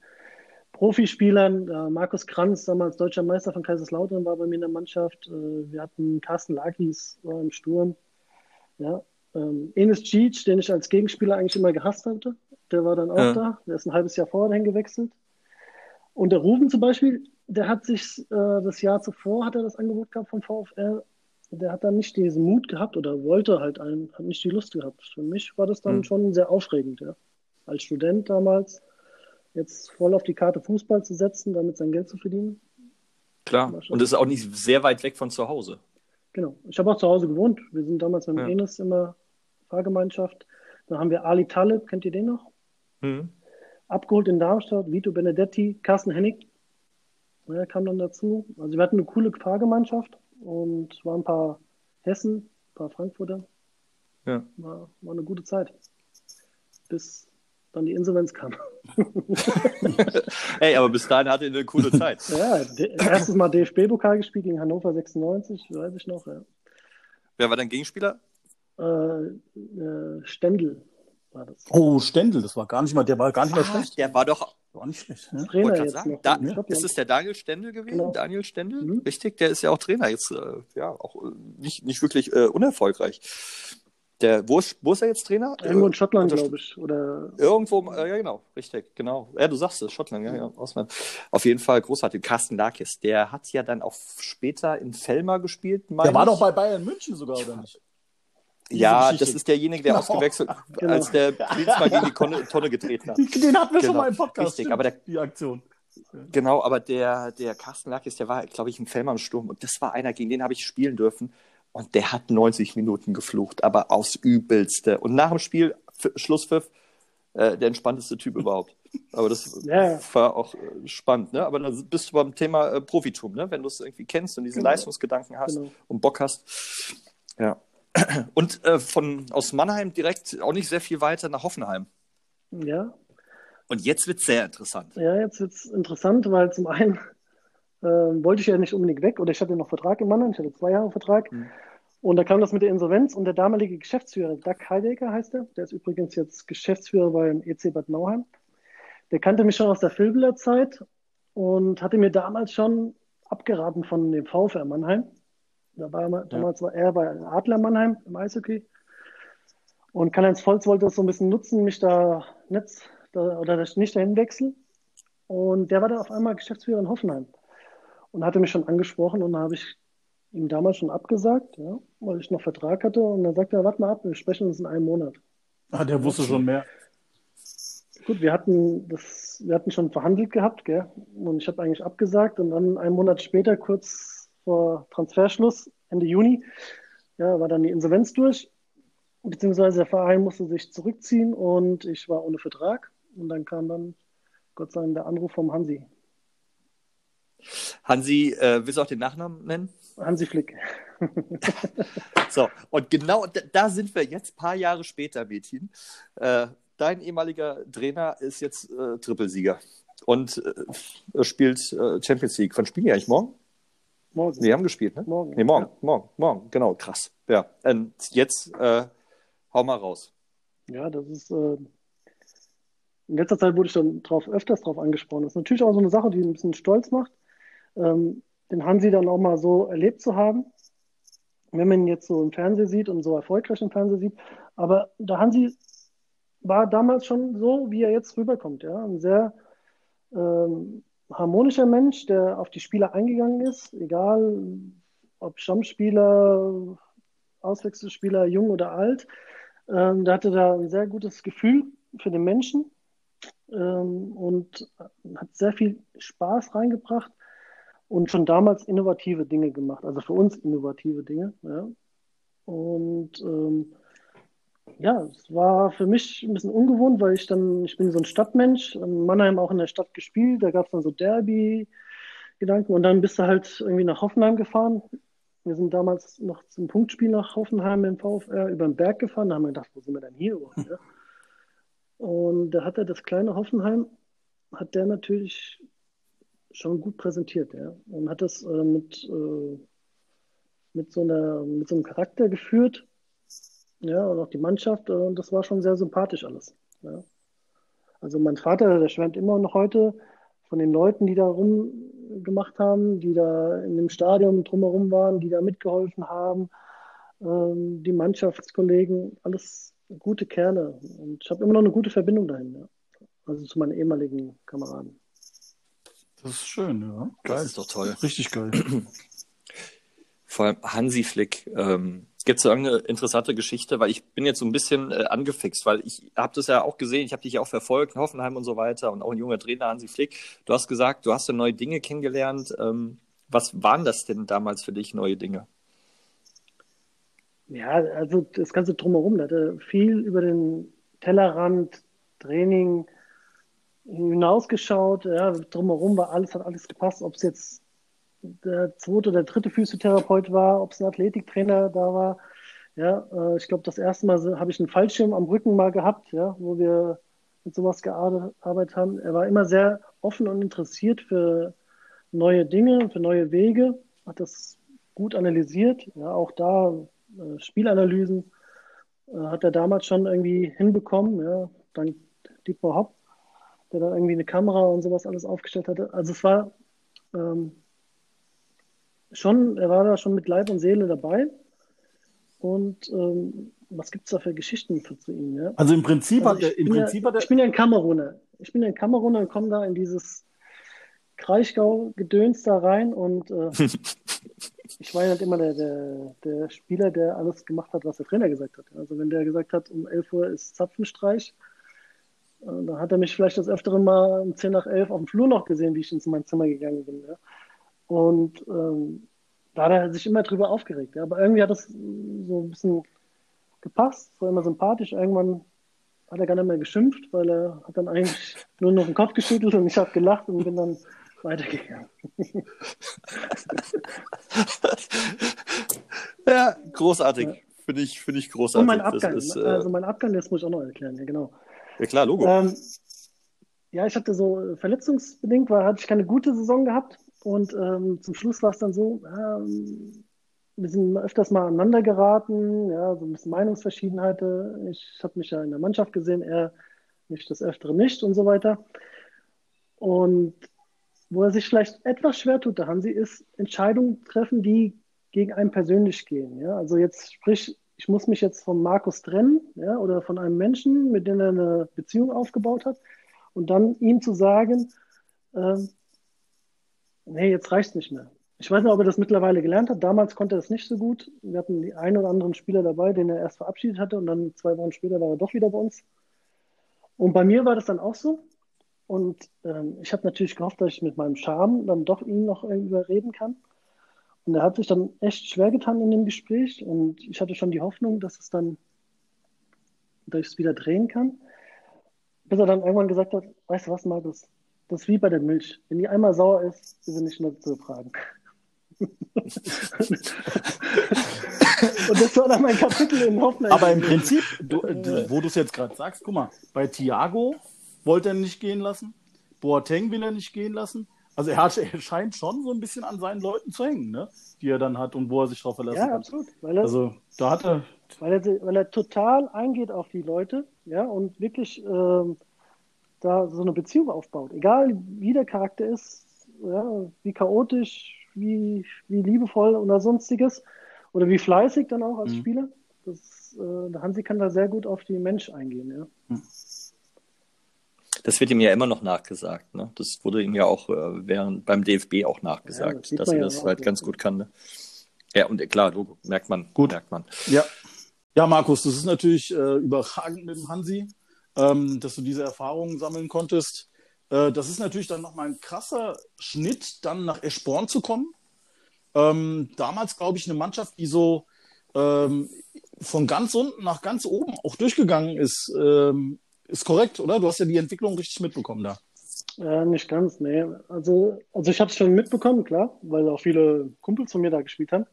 Profispielern. Äh, Markus Kranz, damals deutscher Meister von Kaiserslautern, war bei mir in der Mannschaft. Äh, wir hatten Carsten Lakis, war im Sturm. Ja. Ähm, Enes Cic, den ich als Gegenspieler eigentlich immer gehasst hatte, der war dann auch ja. da. Der ist ein halbes Jahr vorher hingewechselt. Und der Ruben zum Beispiel, der hat sich äh, das Jahr zuvor, hat er das Angebot gehabt vom VfL. Der hat dann nicht diesen Mut gehabt oder wollte halt einen, hat nicht die Lust gehabt. Für mich war das dann mhm. schon sehr aufregend, ja als Student damals, jetzt voll auf die Karte Fußball zu setzen, damit sein Geld zu verdienen. Klar, und es ist auch nicht sehr weit weg von zu Hause. Genau, ich habe auch zu Hause gewohnt. Wir sind damals mit ja. Enes immer Fahrgemeinschaft. Dann haben wir Ali Taleb, kennt ihr den noch? Mhm. Abgeholt in Darmstadt, Vito Benedetti, Carsten Hennig. Er kam dann dazu. Also wir hatten eine coole Fahrgemeinschaft und waren ein paar Hessen, ein paar Frankfurter. Ja. War, war eine gute Zeit. Bis dann die Insolvenz kam. Ey, aber bis dahin hatte er eine coole Zeit. ja, erstes Mal DFB-Pokal gespielt gegen Hannover 96, weiß ich noch. Ja. Wer war dein Gegenspieler? Äh, äh, Stendel war das. Oh, Stendel, das war gar nicht mal, der war gar nicht mal ah, schlecht. Der war doch war nicht schlecht. Ne? Trainer jetzt sagen, da, ist es der Daniel Stendel gewesen? Genau. Daniel Stendel? Mhm. Richtig, der ist ja auch Trainer jetzt, äh, ja, auch äh, nicht, nicht wirklich äh, unerfolgreich. Der, wo, ist, wo ist er jetzt Trainer? Irgendwo in Schottland, glaube ich. Oder... Irgendwo, äh, ja genau, richtig, genau. Ja, du sagst es, Schottland, ja, ja, Ausland. Auf jeden Fall großartig. Carsten Lakis, der hat ja dann auch später in Felmer gespielt. Der war doch bei Bayern München sogar, oder nicht? Diese ja, Geschichte. das ist derjenige, der ausgewechselt, genau. als der Pilz gegen die Tonne, Tonne getreten hat. Den hatten wir genau. schon mal im Podcast. Richtig, stimmt, aber der, die Aktion. Genau, aber der, der Carsten Lakis, der war, glaube ich, im Fellmann Sturm und das war einer, gegen den habe ich spielen dürfen. Und der hat 90 Minuten geflucht, aber aufs Übelste. Und nach dem Spiel, Schlusspfiff, äh, der entspannteste Typ überhaupt. Aber das ja. war auch äh, spannend, ne? Aber dann bist du beim Thema äh, Profitum, ne? Wenn du es irgendwie kennst und diesen genau. Leistungsgedanken hast genau. und Bock hast. Ja. Und äh, von aus Mannheim direkt auch nicht sehr viel weiter nach Hoffenheim. Ja. Und jetzt wird es sehr interessant. Ja, jetzt wird es interessant, weil zum einen äh, wollte ich ja nicht unbedingt weg oder ich hatte noch Vertrag in Mannheim, ich hatte zwei Jahre Vertrag. Mhm. Und da kam das mit der Insolvenz und der damalige Geschäftsführer, Doug Heidecker heißt er, der ist übrigens jetzt Geschäftsführer beim EC Bad Nauheim. Der kannte mich schon aus der Filbeler Zeit und hatte mir damals schon abgeraten von dem VfR Mannheim. Da war, ja. Damals war er bei Adler Mannheim im Eishockey. Und Karl-Heinz Volz wollte das so ein bisschen nutzen, mich da nicht, da, oder nicht dahin wechseln. Und der war dann auf einmal Geschäftsführer in Hoffenheim und hatte mich schon angesprochen und da habe ich ihm damals schon abgesagt, ja, weil ich noch Vertrag hatte und dann sagte er, warte mal ab, wir sprechen uns in einem Monat. Ah, der wusste schon mehr. Gut, wir hatten das, wir hatten schon verhandelt gehabt, gell? Und ich habe eigentlich abgesagt und dann einen Monat später, kurz vor Transferschluss, Ende Juni, ja, war dann die Insolvenz durch, beziehungsweise der Verein musste sich zurückziehen und ich war ohne Vertrag. Und dann kam dann Gott sei Dank der Anruf vom Hansi. Hansi, äh, willst du auch den Nachnamen nennen? Hansi Flick. so, und genau da, sind wir jetzt, paar Jahre später, Mädchen. Äh, dein ehemaliger Trainer ist jetzt äh, Trippelsieger. und äh, spielt äh, Champions League. Wann spielen die eigentlich morgen? Morgen. Wir haben gespielt, ne? Morgen. Nee, morgen, Ja. morgen, morgen, genau, krass. Ja, und jetzt äh, hau mal raus. Ja, das ist. Äh, in letzter Zeit wurde ich dann drauf, öfters drauf angesprochen. Das ist natürlich auch so eine Sache, die ein bisschen stolz macht, ähm, den Hansi dann auch mal so erlebt zu haben. Wenn man ihn jetzt so im Fernsehen sieht und so erfolgreich im Fernsehen sieht. Aber der Hansi war damals schon so, wie er jetzt rüberkommt. Ja? Ein sehr ähm, harmonischer Mensch, der auf die Spieler eingegangen ist, egal ob Stammspieler, Auswechselspieler, jung oder alt. Ähm, der hatte da ein sehr gutes Gefühl für den Menschen ähm, und hat sehr viel Spaß reingebracht und schon damals innovative Dinge gemacht, also für uns innovative Dinge. Ja. Und ähm, ja, es war für mich ein bisschen ungewohnt, weil ich dann, ich bin so ein Stadtmensch, in Mannheim auch in der Stadt gespielt, da gab es dann so Derby-Gedanken und dann bist du halt irgendwie nach Hoffenheim gefahren. Wir sind damals noch zum Punktspiel nach Hoffenheim im VfR über den Berg gefahren, da haben wir gedacht, wo sind wir denn hier überhaupt? Und da hat er das kleine Hoffenheim, hat der natürlich schon gut präsentiert, ja. Und hat das äh, mit, äh, mit, so einer, mit so einem Charakter geführt, ja, und auch die Mannschaft, äh, und das war schon sehr sympathisch alles. Ja. Also mein Vater, der schwärmt immer noch heute von den Leuten, die da rumgemacht haben, die da in dem Stadion drumherum waren, die da mitgeholfen haben, ähm, die Mannschaftskollegen, alles gute Kerle. Und ich habe immer noch eine gute Verbindung dahin, ja. Also zu meinen ehemaligen Kameraden. Das ist schön, ja. Das ist doch toll. Richtig geil. Vor allem Hansi Flick. Ähm, Gibt es da irgendeine interessante Geschichte? Weil ich bin jetzt so ein bisschen äh, angefixt, weil ich habe das ja auch gesehen, ich habe dich ja auch verfolgt, in Hoffenheim und so weiter und auch ein junger Trainer, Hansi Flick. Du hast gesagt, du hast ja neue Dinge kennengelernt. Ähm, was waren das denn damals für dich, neue Dinge? Ja, also das Ganze drumherum, da hat er viel über den Tellerrand, Training hinausgeschaut. Ja, drumherum war alles, hat alles gepasst, ob es jetzt der zweite oder dritte Physiotherapeut war, ob es ein Athletiktrainer da war. Ja, äh, ich glaube, das erste Mal habe ich einen Fallschirm am Rücken mal gehabt, ja, wo wir mit sowas gearbeitet haben. Er war immer sehr offen und interessiert für neue Dinge, für neue Wege, hat das gut analysiert. Ja, auch da äh, Spielanalysen äh, hat er damals schon irgendwie hinbekommen, ja, dank Dietmar Hopp, der da irgendwie eine Kamera und sowas alles aufgestellt hatte. Also es war ähm, schon, er war da schon mit Leib und Seele dabei. Und ähm, was gibt es da für Geschichten für, zu ihm? Ja? Also im Prinzip Also hat er, ich, im bin Prinzip ja, hat er, ich bin ja ein Kameruner. Ich bin ja ein Kameruner und komme da in dieses Kraichgau-Gedöns da rein und äh, ich war ja nicht immer der, der, der Spieler, der alles gemacht hat, was der Trainer gesagt hat. Also wenn der gesagt hat, um 11 Uhr ist Zapfenstreich, äh, dann hat er mich vielleicht das Öfteren mal um 10 nach 11 auf dem Flur noch gesehen, wie ich ins mein Zimmer gegangen bin. Ja? Und ähm, da hat er sich immer drüber aufgeregt. Ja? Aber irgendwie hat das so ein bisschen gepasst, war immer sympathisch. Irgendwann hat er gar nicht mehr geschimpft, weil er hat dann eigentlich nur noch den Kopf geschüttelt und ich habe gelacht und bin dann weitergegangen. Ja, großartig. Finde ich, finde ich großartig. Und mein Abgang, ist, äh, also mein Abgang, das muss ich auch noch erklären, ja genau. Ja klar, Logo. Ähm, ja, ich hatte so äh, verletzungsbedingt, war, hatte ich keine gute Saison gehabt und ähm, zum Schluss war es dann so, ähm, wir sind öfters mal aneinander geraten, ja, so ein bisschen Meinungsverschiedenheit. Ich habe mich ja in der Mannschaft gesehen, er mich das Öfteren nicht und so weiter. Und wo er sich vielleicht etwas schwer tut, der Hansi, ist Entscheidungen treffen, die gegen einen persönlich gehen. Ja? Also jetzt sprich, ich muss mich jetzt von Markus trennen ja, oder von einem Menschen, mit dem er eine Beziehung aufgebaut hat und dann ihm zu sagen, ähm, nee, jetzt reicht's nicht mehr. Ich weiß nicht, ob er das mittlerweile gelernt hat. Damals konnte er das nicht so gut. Wir hatten die einen oder anderen Spieler dabei, den er erst verabschiedet hatte und dann zwei Wochen später war er doch wieder bei uns. Und bei mir war das dann auch so. Und ähm, ich habe natürlich gehofft, dass ich mit meinem Charme dann doch ihn noch überreden kann. Und er hat sich dann echt schwer getan in dem Gespräch. Und ich hatte schon die Hoffnung, dass es dann, dass ich es wieder drehen kann. Bis er dann irgendwann gesagt hat, weißt du was, Markus, das ist wie bei der Milch. Wenn die einmal sauer ist, ist sie nicht mehr zu fragen. Und das war dann mein Kapitel in Hoffenheim. aber im Prinzip, du, wo du es jetzt gerade sagst, guck mal, bei Thiago wollte er nicht gehen lassen, Boateng will er nicht gehen lassen. Also er, hat, er scheint schon so ein bisschen an seinen Leuten zu hängen, ne? die er dann hat und wo er sich drauf verlassen Ja, kann. absolut. Weil er, Also da hat er, weil, er, weil er total eingeht auf die Leute, ja, und wirklich ähm, da so eine Beziehung aufbaut. Egal wie der Charakter ist, ja, wie chaotisch, wie, wie liebevoll oder sonstiges, oder wie fleißig dann auch als Mhm. Spieler. Das, äh, der Hansi kann da sehr gut auf die Mensch eingehen, ja. Das wird ihm ja immer noch nachgesagt. Ne? Das wurde ihm ja auch äh, während beim DFB auch Ja, nachgesagt, das sieht dass er ja das halt ja. ganz gut kann. Ne? Ja, und äh, klar, Logo, merkt man. Gut. Merkt man. ja. Ja, Markus, das ist natürlich äh, überragend mit dem Hansi, ähm, dass du diese Erfahrungen sammeln konntest. Äh, das ist natürlich dann nochmal ein krasser Schnitt, dann nach Eschborn zu kommen. Ähm, damals, glaube ich, eine Mannschaft, die so ähm, von ganz unten nach ganz oben auch durchgegangen ist. Ähm, ist korrekt, oder? Du hast ja die Entwicklung richtig mitbekommen da. Ja, nicht ganz, nee. Also, also ich habe es schon mitbekommen, klar, weil auch viele Kumpels von mir da gespielt haben.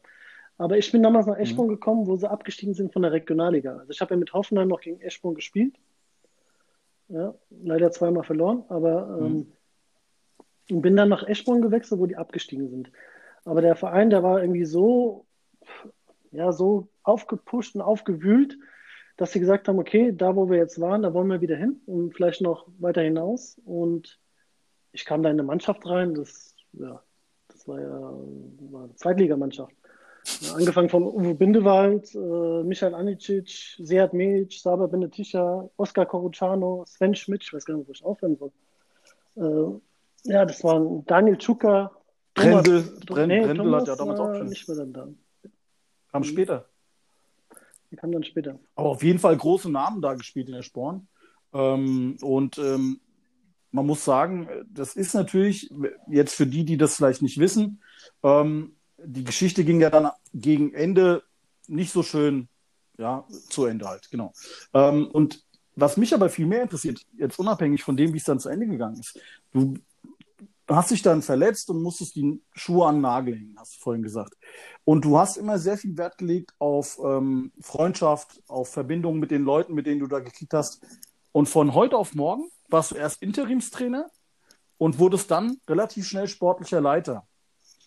Aber ich bin damals nach Eschborn gekommen, wo sie abgestiegen sind von der Regionalliga. Also ich habe ja mit Hoffenheim noch gegen Eschborn gespielt. Ja, leider zweimal verloren, aber ähm, und bin dann nach Eschborn gewechselt, wo die abgestiegen sind. Aber der Verein, der war irgendwie so, ja, so aufgepusht und aufgewühlt, dass sie gesagt haben, okay, da wo wir jetzt waren, da wollen wir wieder hin und vielleicht noch weiter hinaus. Und ich kam da in eine Mannschaft rein, das, ja, das war ja war eine Zweitligamannschaft. Angefangen von Uwe Bindewald, äh, Michael Anicic, Sead Mejic, Saba Beneticha, Oskar Corucano, Sven Schmidt, ich weiß gar nicht, wo ich aufhören soll. Äh, ja, das waren Daniel Tschuka, Brendel, Thomas- Bren- nee, Brendel Thomas hat ja damals auch war schon. nicht mehr dann da. Kam später. Die kam dann später. Aber auf jeden Fall große Namen da gespielt in der Sporn. Ähm, und ähm, man muss sagen, das ist natürlich, jetzt für die, die das vielleicht nicht wissen, ähm, die Geschichte ging ja dann gegen Ende nicht so schön, ja, zu Ende halt, genau. Ähm, und was mich aber viel mehr interessiert, jetzt unabhängig von dem, wie es dann zu Ende gegangen ist, du hast dich dann verletzt und musstest die Schuhe an den Nagel hängen, hast du vorhin gesagt. Und du hast immer sehr viel Wert gelegt auf ähm, Freundschaft, auf Verbindung mit den Leuten, mit denen du da gekickt hast. Und von heute auf morgen warst du erst Interimstrainer und wurdest dann relativ schnell sportlicher Leiter.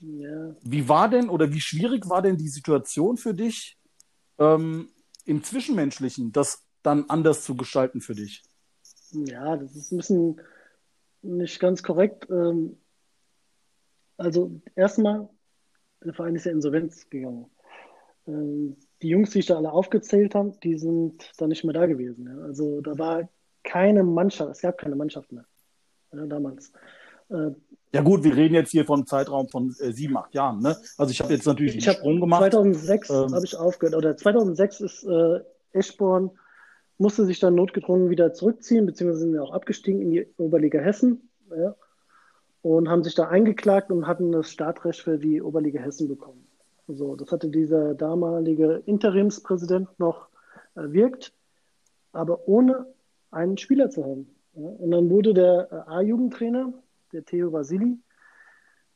Ja, Wie war denn oder wie schwierig war denn die Situation für dich ähm, im Zwischenmenschlichen, das dann anders zu gestalten für dich? Ja, das ist ein bisschen nicht ganz korrekt. Ähm, Also erstmal, der Verein ist ja insolvenz gegangen. Ähm, Die Jungs, die ich da alle aufgezählt habe, die sind da nicht mehr da gewesen. Also da war keine Mannschaft, es gab keine Mannschaft mehr damals. Äh, Ja gut, wir reden jetzt hier von einem Zeitraum von äh, sieben, acht Jahren. Ne? Also ich habe jetzt natürlich Ich einen Sprung gemacht. 2006 Ähm. habe ich aufgehört, oder 2006 ist äh, Eschborn, musste sich dann notgedrungen wieder zurückziehen, beziehungsweise sind ja auch abgestiegen in die Oberliga Hessen ja, und haben sich da eingeklagt und hatten das Startrecht für die Oberliga Hessen bekommen. Also das hatte dieser damalige Interimspräsident noch erwirkt, aber ohne einen Spieler zu haben. Ja. Und dann wurde der äh, A-Jugendtrainer, der Theo Vasili,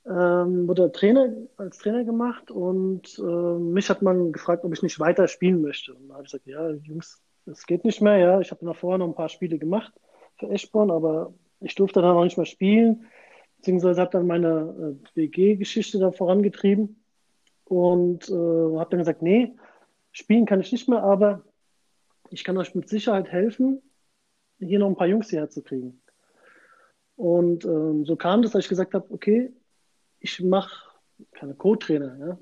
ähm, wurde Trainer als Trainer gemacht und äh, mich hat man gefragt, ob ich nicht weiter spielen möchte. Und da habe ich gesagt, ja, Jungs, es geht nicht mehr. Ja, ich habe noch vorher noch ein paar Spiele gemacht für Eschborn, aber ich durfte dann auch nicht mehr spielen, beziehungsweise habe dann meine äh, WG-Geschichte da vorangetrieben und äh, habe dann gesagt, nee, spielen kann ich nicht mehr, aber ich kann euch mit Sicherheit helfen, hier noch ein paar Jungs hierher zu kriegen. Und ähm, so kam das, dass ich gesagt habe, okay, ich mache keine Co-Trainer. Ja?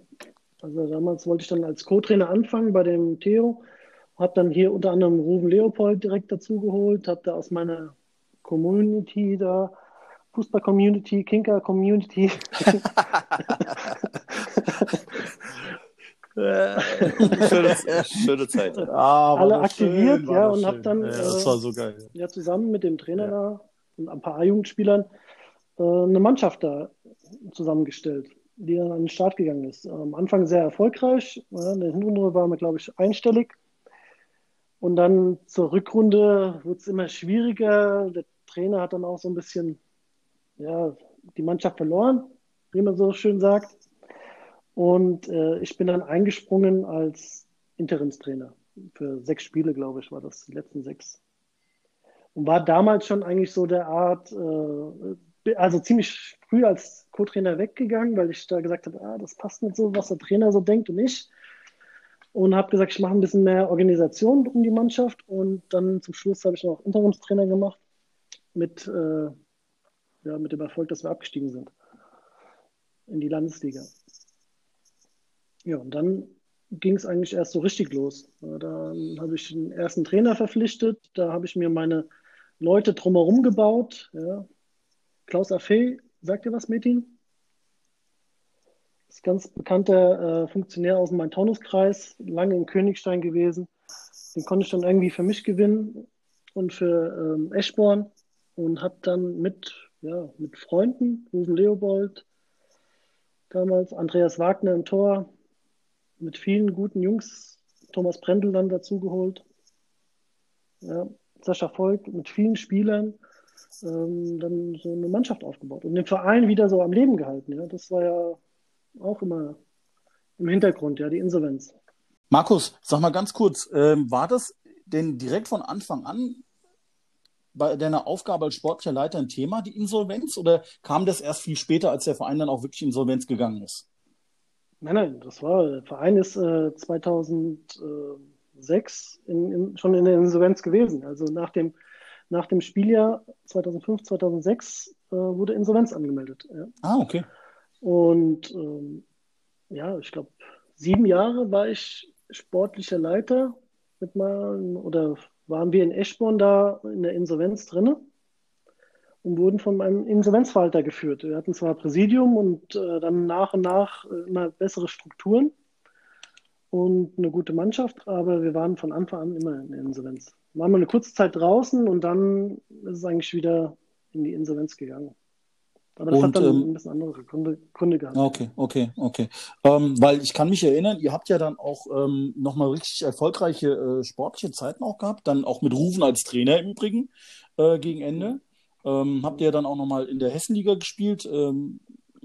Also damals wollte ich dann als Co-Trainer anfangen bei dem Theo, habe dann hier unter anderem Ruben Leopold direkt dazugeholt, habe da aus meiner Community da, Fußball-Community, Kinker-Community, schöne, schöne Zeit. Ja, war alle aktiviert, schön, ja, und hab schön. dann, Ja, äh, so geil. ja, zusammen mit dem Trainer Ja. da und ein paar A-Jugendspielern äh, eine Mannschaft da zusammengestellt, die dann an den Start gegangen ist. Am Anfang sehr erfolgreich. Ja, in der Hinrunde waren wir, glaube ich, einstellig. Und dann zur Rückrunde wird es immer schwieriger. Der Trainer hat dann auch so ein bisschen ja, die Mannschaft verloren, wie man so schön sagt. Und äh, ich bin dann eingesprungen als Interimstrainer. Für sechs Spiele, glaube ich, war das, die letzten sechs. und war damals schon eigentlich so der Art, äh, also ziemlich früh als Co-Trainer weggegangen, weil ich da gesagt habe, ah, das passt nicht so, was der Trainer so denkt und ich. Und habe gesagt, ich mache ein bisschen mehr Organisation um die Mannschaft. Und dann zum Schluss habe ich noch Interimstrainer gemacht mit, äh, ja, mit dem Erfolg, dass wir abgestiegen sind in die Landesliga. Ja, und dann ging es eigentlich erst so richtig los. Da habe ich den ersten Trainer verpflichtet, da habe ich mir meine Leute drumherum gebaut. Ja. Klaus Affe, sagt ihr was, Metin? Ist ganz bekannter äh, Funktionär aus dem Main-Taunus-Kreis, lange in Königstein gewesen. Den konnte ich dann irgendwie für mich gewinnen und für ähm, Eschborn und habe dann mit, ja, mit Freunden, Rufen Leopold, damals Andreas Wagner im Tor, mit vielen guten Jungs, Thomas Brendel dann dazugeholt. Ja, Sascha Volk mit vielen Spielern ähm, dann so eine Mannschaft aufgebaut und den Verein wieder so am Leben gehalten. Ja, das war ja auch immer im Hintergrund, ja, die Insolvenz. Markus, sag mal ganz kurz, ähm, war das denn direkt von Anfang an bei deiner Aufgabe als sportlicher Leiter ein Thema, die Insolvenz, oder kam das erst viel später, als der Verein dann auch wirklich insolvenz gegangen ist? Nein, nein, das war, der Verein ist äh, 2006 in, in, schon in der Insolvenz gewesen. Also nach dem, nach dem Spieljahr 2005, 2006 äh, wurde Insolvenz angemeldet. Ja. Ah, okay. Und ähm, ja, ich glaube, sieben Jahre war ich sportlicher Leiter mit mal, oder waren wir in Eschborn da in der Insolvenz drinne und wurden von einem Insolvenzverwalter geführt. Wir hatten zwar Präsidium und äh, dann nach und nach äh, immer bessere Strukturen und eine gute Mannschaft, aber wir waren von Anfang an immer in der Insolvenz. Waren wir eine kurze Zeit draußen und dann ist es eigentlich wieder in die Insolvenz gegangen. Aber das und, hat dann ähm, ein bisschen andere Gründe, Gründe gehabt. Okay, okay, okay. Ähm, weil ich kann mich erinnern, ihr habt ja dann auch ähm, nochmal richtig erfolgreiche äh, sportliche Zeiten auch gehabt, dann auch mit Rufen als Trainer im Übrigen äh, gegen Ende. Ähm, habt ihr dann auch nochmal in der Hessenliga gespielt ähm,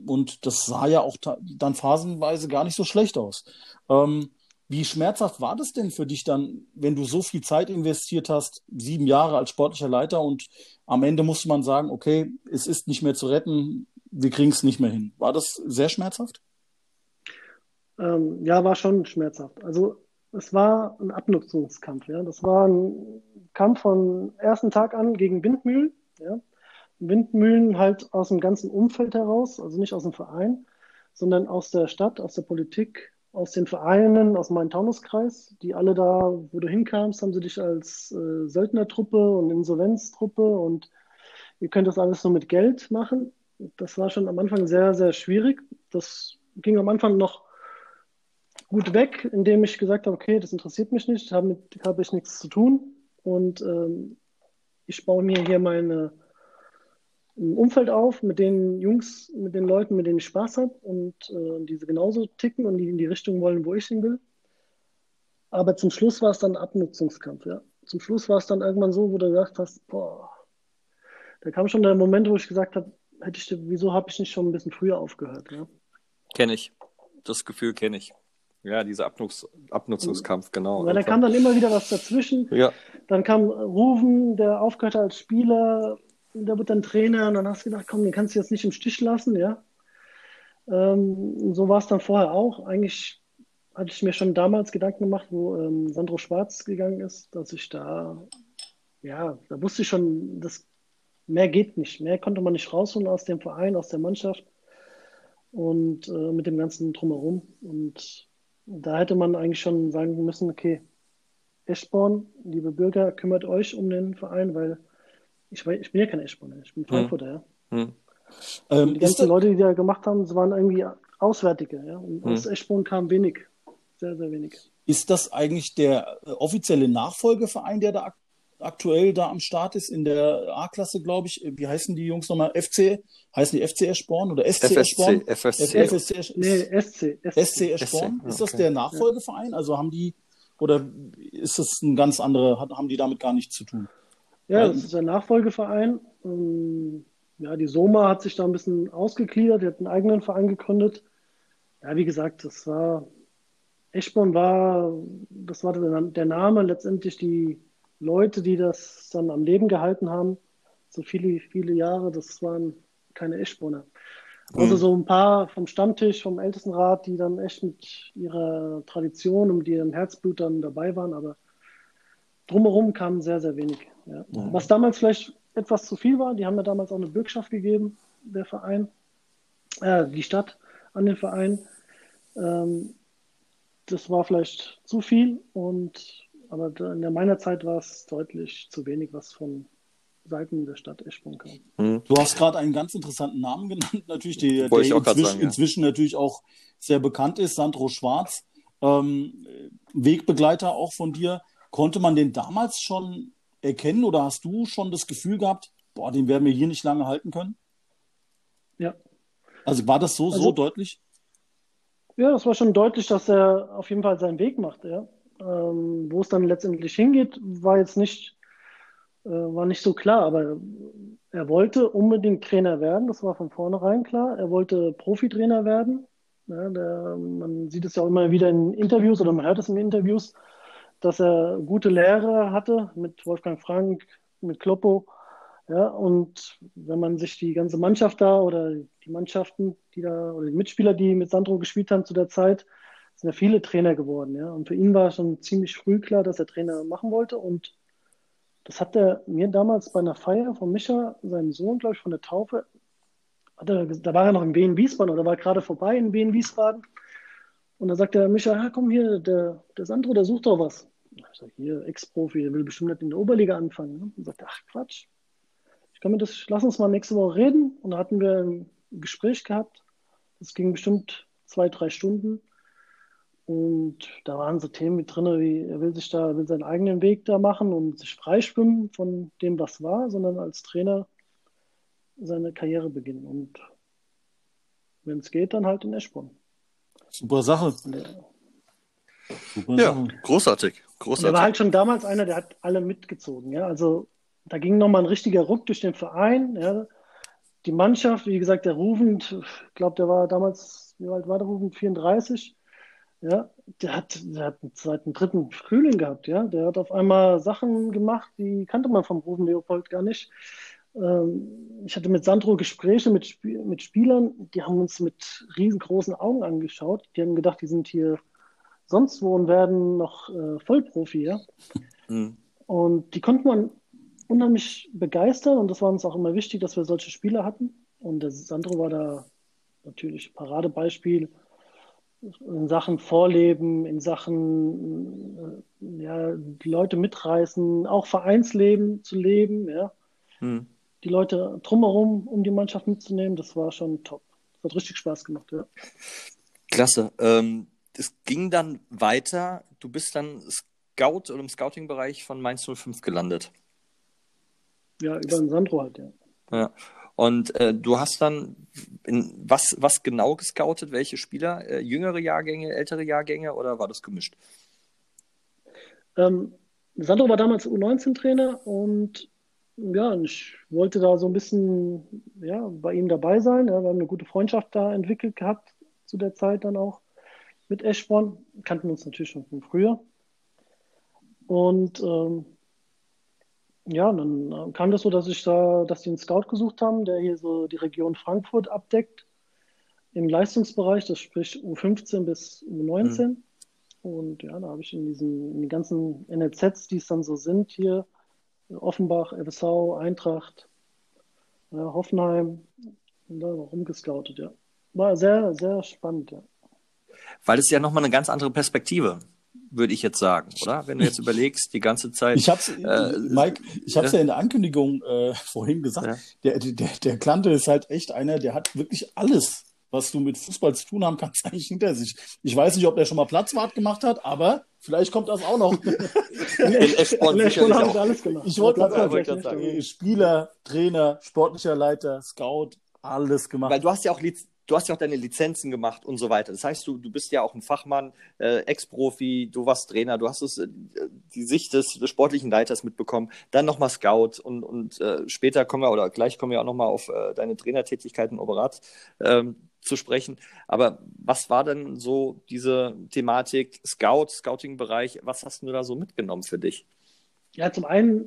und das sah ja auch dann phasenweise gar nicht so schlecht aus. Ähm, wie schmerzhaft war das denn für dich dann, wenn du so viel Zeit investiert hast, sieben Jahre als sportlicher Leiter und am Ende musste man sagen, okay, es ist nicht mehr zu retten, wir kriegen es nicht mehr hin. War das sehr schmerzhaft? Ähm, ja, war schon schmerzhaft. Also es war ein Abnutzungskampf. Ja. Das war ein Kampf von ersten Tag an gegen Windmühlen. Ja. Windmühlen halt aus dem ganzen Umfeld heraus, also nicht aus dem Verein, sondern aus der Stadt, aus der Politik, aus den Vereinen, aus meinem Taunuskreis, die alle da, wo du hinkamst, haben sie dich als äh, Söldnertruppe und Insolvenztruppe und ihr könnt das alles nur mit Geld machen. Das war schon am Anfang sehr, sehr schwierig. Das ging am Anfang noch gut weg, indem ich gesagt habe, okay, das interessiert mich nicht, habe ich nichts zu tun und ähm, ich baue mir hier meine ein Umfeld auf mit den Jungs, mit den Leuten, mit denen ich Spaß habe und äh, diese genauso ticken und die in die Richtung wollen, wo ich hin will. Aber zum Schluss war es dann Abnutzungskampf, ja. Zum Schluss war es dann irgendwann so, wo du gesagt hast, boah, da kam schon der Moment, wo ich gesagt habe, hätte ich, wieso habe ich nicht schon ein bisschen früher aufgehört, ja. Kenne ich. Das Gefühl kenne ich. Ja, dieser Abnutz Abnutzungskampf, genau. Weil da kam dann immer wieder was dazwischen. Ja. Dann kam Rufen, der aufgehört hat als Spieler, der wird dann Trainer und dann hast du gedacht, komm, den kannst du jetzt nicht im Stich lassen, ja. Ähm, so war es dann vorher auch. Eigentlich hatte ich mir schon damals Gedanken gemacht, wo ähm, Sandro Schwarz gegangen ist, dass ich da, ja, da wusste ich schon, das mehr geht nicht. Mehr konnte man nicht rausholen aus dem Verein, aus der Mannschaft und äh, mit dem ganzen Drumherum. Und da hätte man eigentlich schon sagen müssen, okay, Eschborn, liebe Bürger, kümmert euch um den Verein, weil ich, ich bin ja kein Eschborner, ich bin hm. Frankfurter, hm. ja. Hm. Ähm, die ganzen Leute, die da gemacht haben, das waren irgendwie Auswärtige, ja. Und hm. aus Eschborn kam wenig. Sehr, sehr wenig. Ist das eigentlich der äh, offizielle Nachfolgeverein, der da ak aktuell da am Start ist, in der A-Klasse, glaube ich? Wie heißen die Jungs nochmal? FC? Heißen die FC Eschborn oder SC Eschborn? FSC. FSC. Nee, SC. SC Eschborn. Ist das der Nachfolgeverein? Also haben die, oder ist das ein ganz andere, haben die damit gar nichts zu tun? Ja, das ist ein Nachfolgeverein. Ähm, ja, die Soma hat sich da ein bisschen ausgegliedert, die hat einen eigenen Verein gegründet. Ja, wie gesagt, das war, Eschborn war, das war der Name, letztendlich die Leute, die das dann am Leben gehalten haben, so viele, viele Jahre, das waren keine Eschbrunner. Also mhm. so ein paar vom Stammtisch, vom Ältestenrat, die dann echt mit ihrer Tradition und ihrem Herzblut dann dabei waren, aber drumherum kam sehr, sehr wenig. Ja. Mhm. Was damals vielleicht etwas zu viel war, die haben ja damals auch eine Bürgschaft gegeben, der Verein, äh, die Stadt an den Verein. Ähm, das war vielleicht zu viel und aber in meiner Zeit war es deutlich zu wenig, was von Seiten der Stadt Eschborn kam. Hm. Du hast gerade einen ganz interessanten Namen genannt, natürlich, der, der inzwischen, sagen, ja. inzwischen, natürlich auch sehr bekannt ist, Sandro Schwarz, ähm, Wegbegleiter auch von dir. Konnte man den damals schon erkennen oder hast du schon das Gefühl gehabt, boah, den werden wir hier nicht lange halten können? Ja. Also war das so, also, so deutlich? Ja, das war schon deutlich, dass er auf jeden Fall seinen Weg macht, ja. Ähm, wo es dann letztendlich hingeht, war jetzt nicht äh, war nicht so klar, aber er wollte unbedingt Trainer werden, das war von vornherein klar. Er wollte Profitrainer werden. Ja, der, man sieht es ja auch immer wieder in Interviews oder man hört es in Interviews, dass er gute Lehrer hatte mit Wolfgang Frank, mit Kloppo. Ja, und wenn man sich die ganze Mannschaft da oder die Mannschaften, die da, oder die Mitspieler, die mit Sandro gespielt haben zu der Zeit, sind ja viele Trainer geworden. Ja. Und für ihn war schon ziemlich früh klar, dass er Trainer machen wollte. Und das hat er mir damals bei einer Feier von Micha, seinem Sohn, glaube ich, von der Taufe, er, da war er noch in Wien Wiesbaden oder war gerade vorbei in Wien Wiesbaden. Und da sagt der Micha, ja, komm hier, der, der Sandro, der sucht doch was. Ich sage, hier, Ex-Profi, der will bestimmt nicht in der Oberliga anfangen. Ne? Und sagt, ach Quatsch. Ich kann mir das, lass uns mal nächste Woche reden. Und da hatten wir ein Gespräch gehabt. Das ging bestimmt zwei, drei Stunden. Und da waren so Themen mit drin, wie er will sich da, will seinen eigenen Weg da machen und sich freischwimmen von dem, was war, sondern als Trainer seine Karriere beginnen. Und wenn es geht, dann halt in Eschborn. Super Sache. Der, Super ja, Sache. großartig. großartig. er war halt schon damals einer, der hat alle mitgezogen. Ja? Also da ging nochmal ein richtiger Ruck durch den Verein. Ja? Die Mannschaft, wie gesagt, der Rufend, ich glaube, der war damals, wie alt war der Rufend? 34 ja, der hat, der hat seit dem dritten Frühling gehabt, ja. Der hat auf einmal Sachen gemacht, die kannte man vom Rufen Leopold gar nicht. Ähm, ich hatte mit Sandro Gespräche mit, Sp mit Spielern, die haben uns mit riesengroßen Augen angeschaut. Die haben gedacht, die sind hier sonst wo und werden noch äh, Vollprofi, ja. Mhm. Und die konnte man unheimlich begeistern und das war uns auch immer wichtig, dass wir solche Spieler hatten. Und der Sandro war da natürlich Paradebeispiel in Sachen Vorleben, in Sachen äh, ja, die Leute mitreißen, auch Vereinsleben zu leben, ja. Hm. Die Leute drumherum, um die Mannschaft mitzunehmen, das war schon top. Das hat richtig Spaß gemacht, ja. Klasse. Ähm, es ging dann weiter. Du bist dann Scout oder im Scouting-Bereich von Mainz 05 gelandet. Ja, über den Sandro halt, ja. Ja. Und äh, du hast dann in, was, was genau gescoutet? Welche Spieler? Äh, jüngere Jahrgänge, ältere Jahrgänge oder war das gemischt? Ähm, Sandro war damals U19-Trainer und ja, ich wollte da so ein bisschen ja, bei ihm dabei sein. Ja, wir haben eine gute Freundschaft da entwickelt gehabt zu der Zeit dann auch mit Eschborn. Kannten uns natürlich schon von früher. Und ähm, ja, dann äh, kam das so, dass ich da, dass die einen Scout gesucht haben, der hier so die Region Frankfurt abdeckt im Leistungsbereich, das sprich U15 bis U19. Mhm. Und ja, da habe ich in diesen in den ganzen NLZs, die es dann so sind, hier Offenbach, FSV, Eintracht, ja, Hoffenheim, da rumgescoutet, ja. War sehr, sehr spannend, ja. Weil es ja nochmal eine ganz andere Perspektive würde ich jetzt sagen, oder? Wenn du jetzt überlegst, die ganze Zeit. Ich hab's, äh, Mike, ich habe es ja in der Ankündigung äh, vorhin gesagt. Ja. Der, der, der Klante ist halt echt einer, der hat wirklich alles, was du mit Fußball zu tun haben kannst, eigentlich hinter sich. Ich weiß nicht, ob der schon mal Platzwart gemacht hat, aber vielleicht kommt das auch noch. haben sie alles gemacht. Ich wollte gerade sagen, Spieler, Trainer, sportlicher Leiter, Scout, alles gemacht. Weil du hast ja auch Liz du hast ja auch deine Lizenzen gemacht und so weiter. Das heißt, du, du bist ja auch ein Fachmann, äh, Ex-Profi, du warst Trainer, du hast es, äh, die Sicht des, des, sportlichen Leiters mitbekommen, dann nochmal Scout und, und äh, später kommen wir, oder gleich kommen wir auch nochmal auf äh, deine Trainertätigkeit im Oberat ähm, zu sprechen. Aber was war denn so diese Thematik Scout, Scouting-Bereich, was hast du da so mitgenommen für dich? Ja, zum einen,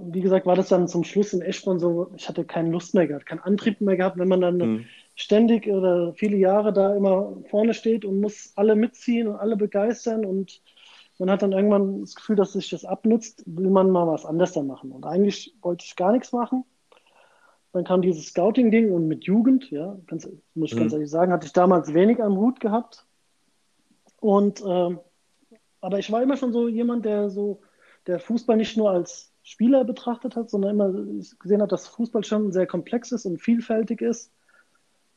wie gesagt, war das dann zum Schluss in Eschborn so, ich hatte keine Lust mehr gehabt, keinen Antrieb mehr gehabt, wenn man dann mhm. ständig oder viele Jahre da immer vorne steht und muss alle mitziehen und alle begeistern und man hat dann irgendwann das Gefühl, dass sich das abnutzt, will man mal was anderes da machen. Und eigentlich wollte ich gar nichts machen. Dann kam dieses Scouting-Ding und mit Jugend, ja, ganz, muss ich mhm. ganz ehrlich sagen, hatte ich damals wenig am Hut gehabt. Und ähm, aber ich war immer schon so jemand, der so, der Fußball nicht nur als Spieler betrachtet hat, sondern immer gesehen hat, dass Fußball schon sehr komplex ist und vielfältig ist.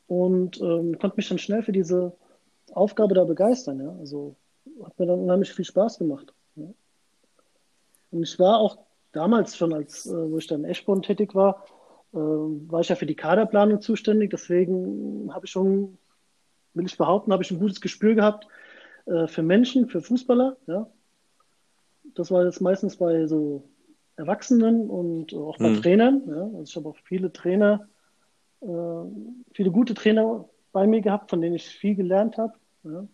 Und ähm, konnte mich dann schnell für diese Aufgabe da begeistern. Ja? Also hat mir dann unheimlich viel Spaß gemacht. Ja. Und ich war auch damals schon, als äh, wo ich dann in Eschborn tätig war, war ich ja für die Kaderplanung zuständig. Deswegen habe ich schon, will ich behaupten, habe ich ein gutes Gespür gehabt äh, für Menschen, für Fußballer. Ja. Das war jetzt meistens bei so Erwachsenen und auch bei mhm. Trainern. Ja. Also ich habe auch viele Trainer, äh, viele gute Trainer bei mir gehabt, von denen ich viel gelernt habe. Ja.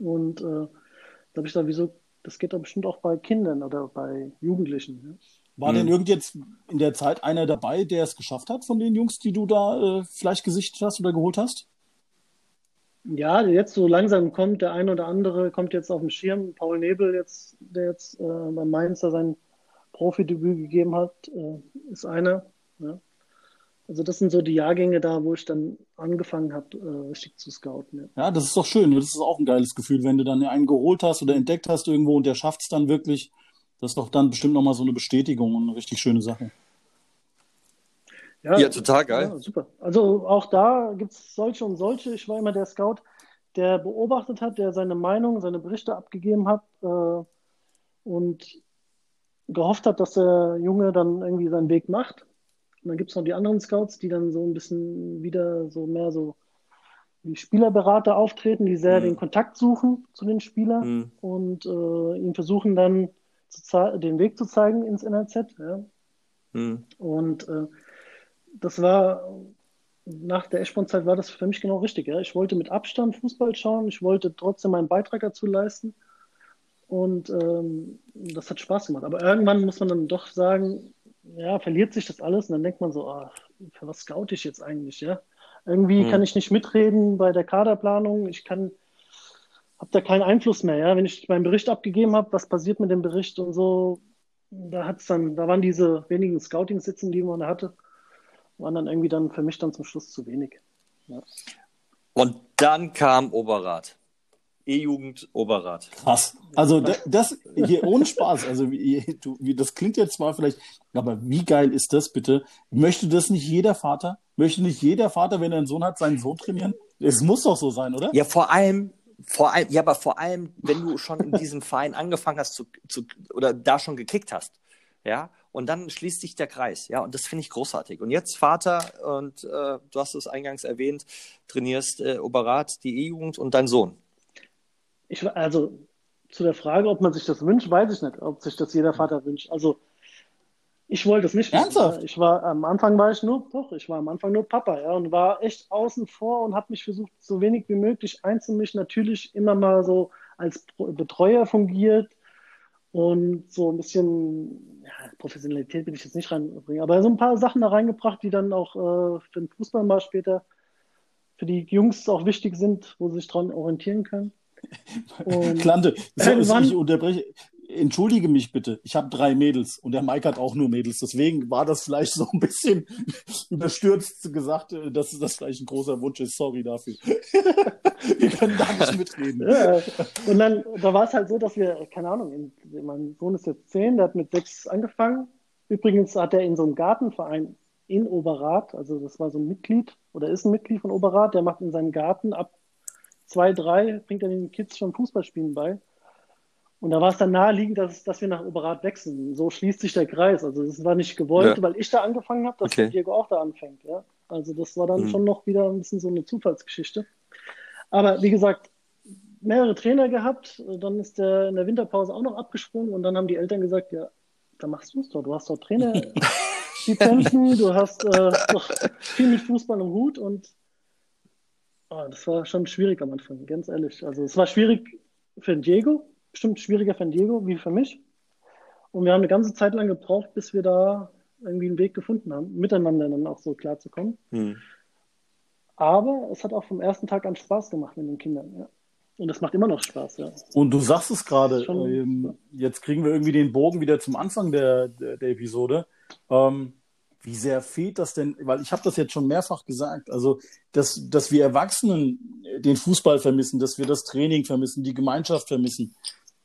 Und äh, da habe ich gesagt, wieso, das geht doch bestimmt auch bei Kindern oder bei Jugendlichen. Ja? War mhm. denn irgend jetzt in der Zeit einer dabei, der es geschafft hat von den Jungs, die du da äh, vielleicht gesichtet hast oder geholt hast? Ja, jetzt so langsam kommt der eine oder andere, kommt jetzt auf den Schirm. Paul Nebel, jetzt, der jetzt äh, bei Mainzer sein Profidebüt gegeben hat, äh, ist einer. Ja. Also das sind so die Jahrgänge da, wo ich dann angefangen habe, äh, richtig zu scouten. Ja. ja. das ist doch schön. Das ist auch ein geiles Gefühl, wenn du dann einen geholt hast oder entdeckt hast irgendwo und der schafft es dann wirklich. Das ist doch dann bestimmt nochmal so eine Bestätigung und eine richtig schöne Sache. Ja, ja total geil. Ja, super. Also auch da gibt es solche und solche. Ich war immer der Scout, der beobachtet hat, der seine Meinung, seine Berichte abgegeben hat äh, und gehofft hat, dass der Junge dann irgendwie seinen Weg macht. Und dann gibt es noch die anderen Scouts, die dann so ein bisschen wieder so mehr so wie Spielerberater auftreten, die sehr mhm. den Kontakt suchen zu den Spielern mhm. und äh, ihnen versuchen dann den Weg zu zeigen ins NRZ. Ja. Mhm. Und äh, das war nach der Eschborn-Zeit war das für mich genau richtig. Ja. Ich wollte mit Abstand Fußball schauen, ich wollte trotzdem meinen Beitrag dazu leisten. Und ähm, das hat Spaß gemacht. Aber irgendwann muss man dann doch sagen, ja, verliert sich das alles und dann denkt man so, ach, für was scout ich jetzt eigentlich, ja? Irgendwie hm. kann ich nicht mitreden bei der Kaderplanung, ich kann, habe da keinen Einfluss mehr, ja? Wenn ich meinen Bericht abgegeben habe, was passiert mit dem Bericht und so, da hat's dann, da waren diese wenigen Scouting-Sitzen, die man hatte, waren dann irgendwie dann für mich dann zum Schluss zu wenig. Ja. Und dann kam Oberrat. E-Jugend Oberrat. Krass. Also das, hier ohne Spaß. Also wie, du, wie, das klingt jetzt zwar vielleicht, aber wie geil ist das bitte? Möchte das nicht jeder Vater? Möchte nicht jeder Vater, wenn er einen Sohn hat, seinen Sohn trainieren? Es muss doch so sein, oder? Ja, vor allem, vor allem, ja, aber vor allem, wenn du schon in diesem Verein angefangen hast zu, zu oder da schon gekickt hast, ja, und dann schließt sich der Kreis, ja, und das finde ich großartig. Und jetzt Vater und äh, du hast es eingangs erwähnt, trainierst äh, Oberrat, die E-Jugend und dein Sohn. Ich, also zu der Frage, ob man sich das wünscht, weiß ich nicht, ob sich das jeder Vater wünscht. Also ich wollte es nicht. Ernsthaft? Ich war am Anfang war ich nur, doch, ich war am Anfang nur Papa, ja, und war echt außen vor und habe mich versucht, so wenig wie möglich einzumischen. Natürlich immer mal so als Betreuer fungiert und so ein bisschen ja, Professionalität will ich jetzt nicht reinbringen, aber so ein paar Sachen da reingebracht, die dann auch äh, für den Fußball mal später für die Jungs auch wichtig sind, wo sie sich dran orientieren können. Klante, ich unterbreche. Entschuldige mich bitte, ich habe drei Mädels und der Mike hat auch nur Mädels. Deswegen war das vielleicht so ein bisschen überstürzt gesagt, äh, dass das vielleicht ein großer Wunsch ist. Sorry dafür. wir können da nicht mitreden. Ja, und dann, da war es halt so, dass wir, keine Ahnung, mein Sohn ist jetzt zehn, der hat mit sechs angefangen. Übrigens hat er in so einem Gartenverein in Oberrat, also das war so ein Mitglied oder ist ein Mitglied von Oberrat, der macht in seinem Garten ab zwei, drei bringt er den Kids schon Fußballspielen bei. Und da war es dann naheliegend, dass, dass wir nach Oberrat wechseln. So schließt sich der Kreis. Also das war nicht gewollt, ja. weil ich da angefangen habe, dass okay. Diego auch da anfängt. Ja? Also das war dann mhm. schon noch wieder ein bisschen so eine Zufallsgeschichte. Aber wie gesagt, mehrere Trainer gehabt. Dann ist der in der Winterpause auch noch abgesprungen und dann haben die Eltern gesagt, ja, da machst du es doch. Du hast doch Trainer. Lizenzen, du hast äh, doch viel mit Fußball im Hut und Oh, das war schon schwierig am Anfang, ganz ehrlich. Also es war schwierig für Diego, bestimmt schwieriger für Diego wie für mich. Und wir haben eine ganze Zeit lang gebraucht, bis wir da irgendwie einen Weg gefunden haben, miteinander dann auch so klar zu kommen. Hm. Aber es hat auch vom ersten Tag an Spaß gemacht mit den Kindern. Ja. Und es macht immer noch Spaß, ja. Und du sagst es gerade, ähm, jetzt kriegen wir irgendwie den Bogen wieder zum Anfang der, der, der Episode. Ähm, wie sehr fehlt das denn, weil ich habe das jetzt schon mehrfach gesagt, also dass, dass wir Erwachsenen den Fußball vermissen, dass wir das Training vermissen, die Gemeinschaft vermissen,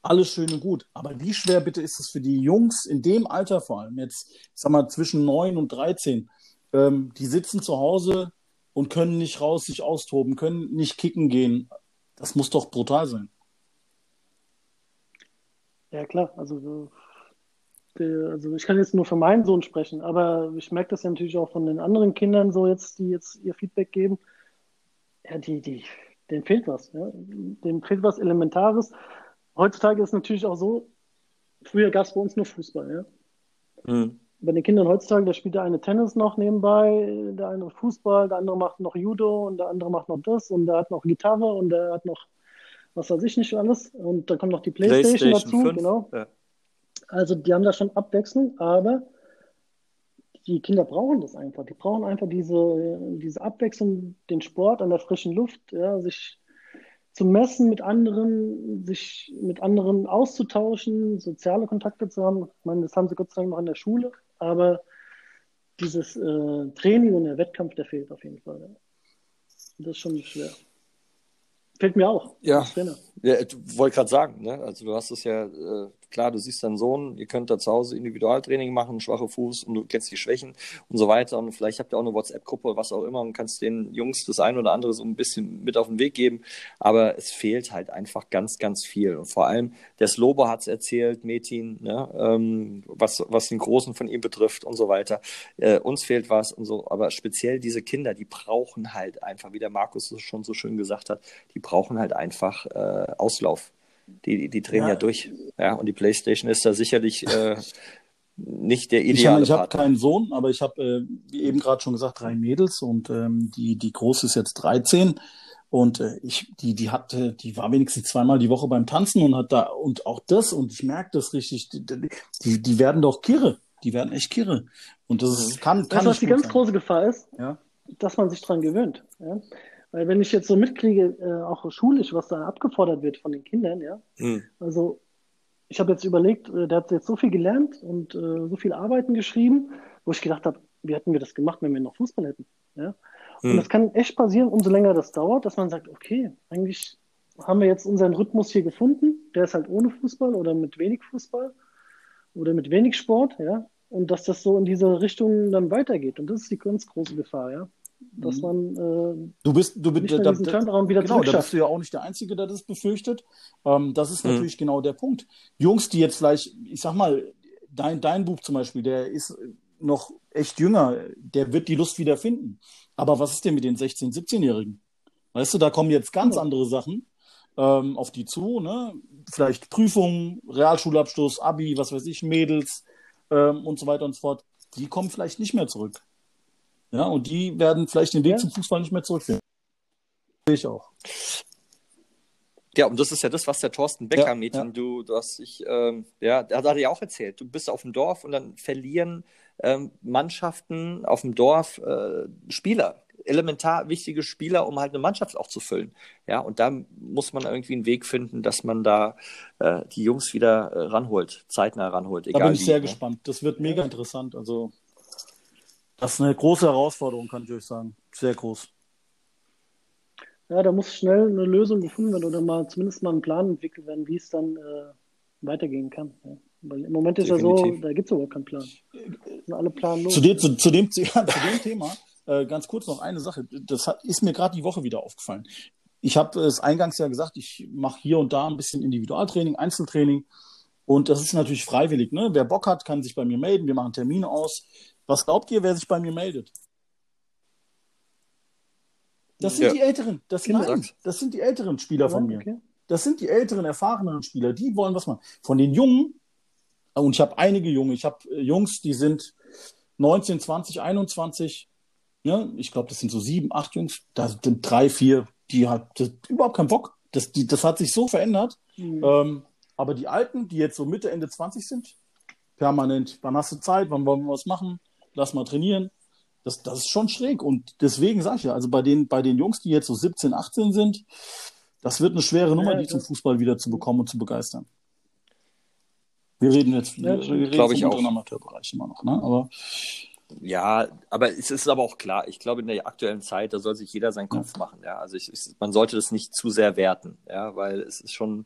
alles schön und gut. Aber wie schwer bitte ist es für die Jungs in dem Alter vor allem, jetzt, ich sag mal, zwischen 9 und 13, ähm, die sitzen zu Hause und können nicht raus sich austoben, können nicht kicken gehen. Das muss doch brutal sein. Ja, klar. Also, äh, der, also ich kann jetzt nur für meinen Sohn sprechen, aber ich merke das ja natürlich auch von den anderen Kindern so jetzt, die jetzt ihr Feedback geben. Ja, die, die, denen fehlt was. Ja? Dem fehlt was Elementares. Heutzutage ist es natürlich auch so, früher gab es bei uns nur Fußball. Ja? Hm. Bei den Kindern heutzutage, da spielt der eine Tennis noch nebenbei, der andere Fußball, der andere macht noch Judo und der andere macht noch das und der hat noch Gitarre und der hat noch was weiß ich nicht alles. Und dann kommt noch die Playstation, dazu, 5. genau. Ja. Also die haben da schon Abwechslung, aber die Kinder brauchen das einfach. Die brauchen einfach diese, diese Abwechslung, den Sport an der frischen Luft, ja, sich zu messen mit anderen, sich mit anderen auszutauschen, soziale Kontakte zu haben. Ich meine, das haben sie Gott sei Dank noch in der Schule, aber dieses äh, Training und der Wettkampf, der fehlt auf jeden Fall. Ja. Das ist schon schwer. Fehlt mir auch. Ja, ich wollte gerade sagen, ne? Also du hast es ja, äh, klar, du siehst deinen Sohn, ihr könnt da zu Hause Individualtraining machen, schwache Fuß und du kennst die Schwächen und so weiter. Und vielleicht habt ihr auch eine WhatsApp-Gruppe was auch immer und kannst den Jungs das ein oder andere so ein bisschen mit auf den Weg geben. Aber es fehlt halt einfach ganz, ganz viel. Und vor allem, der Slobo hat es erzählt, Metin, ne? ähm, was, was den Großen von ihm betrifft und so weiter. Äh, uns fehlt was und so. Aber speziell diese Kinder, die brauchen halt einfach, wie der Markus schon so schön gesagt hat, die brauchen halt einfach äh, Auslauf. Die, die, drehen ja. Ja. durch. Ja, und die Playstation ist da sicherlich äh, nicht der Ich, ideale ich habe Partner. keinen Sohn, aber ich habe, äh, wie eben gerade schon gesagt, drei Mädels und ähm, die, die große ist jetzt 13 und äh, ich, die, die hatte, die war wenigstens zweimal die Woche beim Tanzen und hat da und auch das und ich merke das richtig, die, die, die werden doch kirre, die werden echt kirre und das ist, kann, Weißt kann du, was nicht die ganz sein. große Gefahr ist? Ja. Dass man sich dran gewöhnt. Ja? Weil wenn ich jetzt so mitkriege, äh, auch schulisch, was da abgefordert wird von den Kindern, ja, Hm. also ich habe jetzt überlegt, äh, der hat jetzt so viel gelernt und äh, so viel Arbeiten geschrieben, wo ich gedacht habe, wie hätten wir das gemacht, wenn wir noch Fußball hätten? Ja? Und Hm. das kann echt passieren, umso länger das dauert, dass man sagt, okay, eigentlich haben wir jetzt unseren Rhythmus hier gefunden, der ist halt ohne Fußball oder mit wenig Fußball oder mit wenig Sport, ja, und dass das so in diese Richtung dann weitergeht. Und das ist die ganz große Gefahr, ja, dass Mhm. man äh, Du bist, du nicht bist, mehr da, diesen da, Turnaround wieder genau, da bist du ja auch nicht der Einzige, der das befürchtet. Ähm, das ist Mhm. natürlich genau der Punkt. Jungs, die jetzt vielleicht, ich sag mal, dein, dein Buch zum Beispiel, der ist noch echt jünger, der wird die Lust wieder finden. Aber was ist denn mit den 16-, 17-Jährigen? Weißt du, da kommen jetzt ganz andere Sachen ähm, auf die zu, ne? Vielleicht Prüfungen, Realschulabschluss, Abi, was weiß ich, Mädels ähm, und so weiter und so fort. Die kommen vielleicht nicht mehr zurück. Ja, und die werden vielleicht den Weg Ja. zum Fußball nicht mehr zurückfinden. Sehe ich auch. Ja, und das ist ja das, was der Thorsten Becker, Ja, ja. du, du hast dich, ähm, ja, der hat er ja auch erzählt, du bist auf dem Dorf und dann verlieren ähm, Mannschaften auf dem Dorf äh, Spieler, elementar wichtige Spieler, um halt eine Mannschaft auch zu füllen. Ja, und da muss man irgendwie einen Weg finden, dass man da äh, die Jungs wieder äh, ranholt, zeitnah ranholt, Da egal bin ich wie. sehr ne? gespannt. Das wird mega interessant. Also, das ist eine große Herausforderung, kann ich euch sagen. Sehr groß. Ja, da muss schnell eine Lösung gefunden werden oder mal zumindest mal ein Plan entwickelt werden, wie es dann äh, weitergehen kann. Ja. Weil im Moment ist ja so, Definitiv. da gibt es überhaupt keinen Plan. Sind alle planlos. Zu dem, zu, zu dem, ja, zu dem Thema äh, ganz kurz noch eine Sache. Das hat, ist mir gerade die Woche wieder aufgefallen. Ich habe es eingangs ja gesagt, ich mache hier und da ein bisschen Individualtraining, Einzeltraining. Und das ist natürlich freiwillig. Ne? Wer Bock hat, kann sich bei mir melden. Wir machen Termine aus. Was glaubt ihr, wer sich bei mir meldet? Das sind Ja. die Älteren. Das, Kinder. nein, das sind die älteren Spieler von mir. Okay. Das sind die älteren, erfahrenen Spieler, die wollen was machen. Von den Jungen, und ich habe einige Junge, ich habe äh, Jungs, die sind 19, 20, 21, ja, ich glaube, das sind so sieben, acht Jungs, da sind drei, vier, die hat das, überhaupt keinen Bock. Das, die, das hat sich so verändert. Mhm. Ähm, aber die Alten, die jetzt so Mitte, Ende 20 sind, permanent, wann hast du Zeit, wann wollen wir was machen, lass mal trainieren. Das, das ist schon schräg. Und deswegen sage ich ja, also bei den, bei den Jungs, die jetzt so 17, 18 sind, das wird eine schwere Nummer, Ja, die zum Fußball wieder zu bekommen und zu begeistern. Wir reden jetzt, Ja, wir reden glaub vom ich auch. unteren Amateurbereich immer noch, ne? Aber Ja, aber es ist aber auch klar, ich glaube, in der aktuellen Zeit, da soll sich jeder seinen Kopf machen. Ja, also ich, ich, man sollte das nicht zu sehr werten, ja, weil es ist schon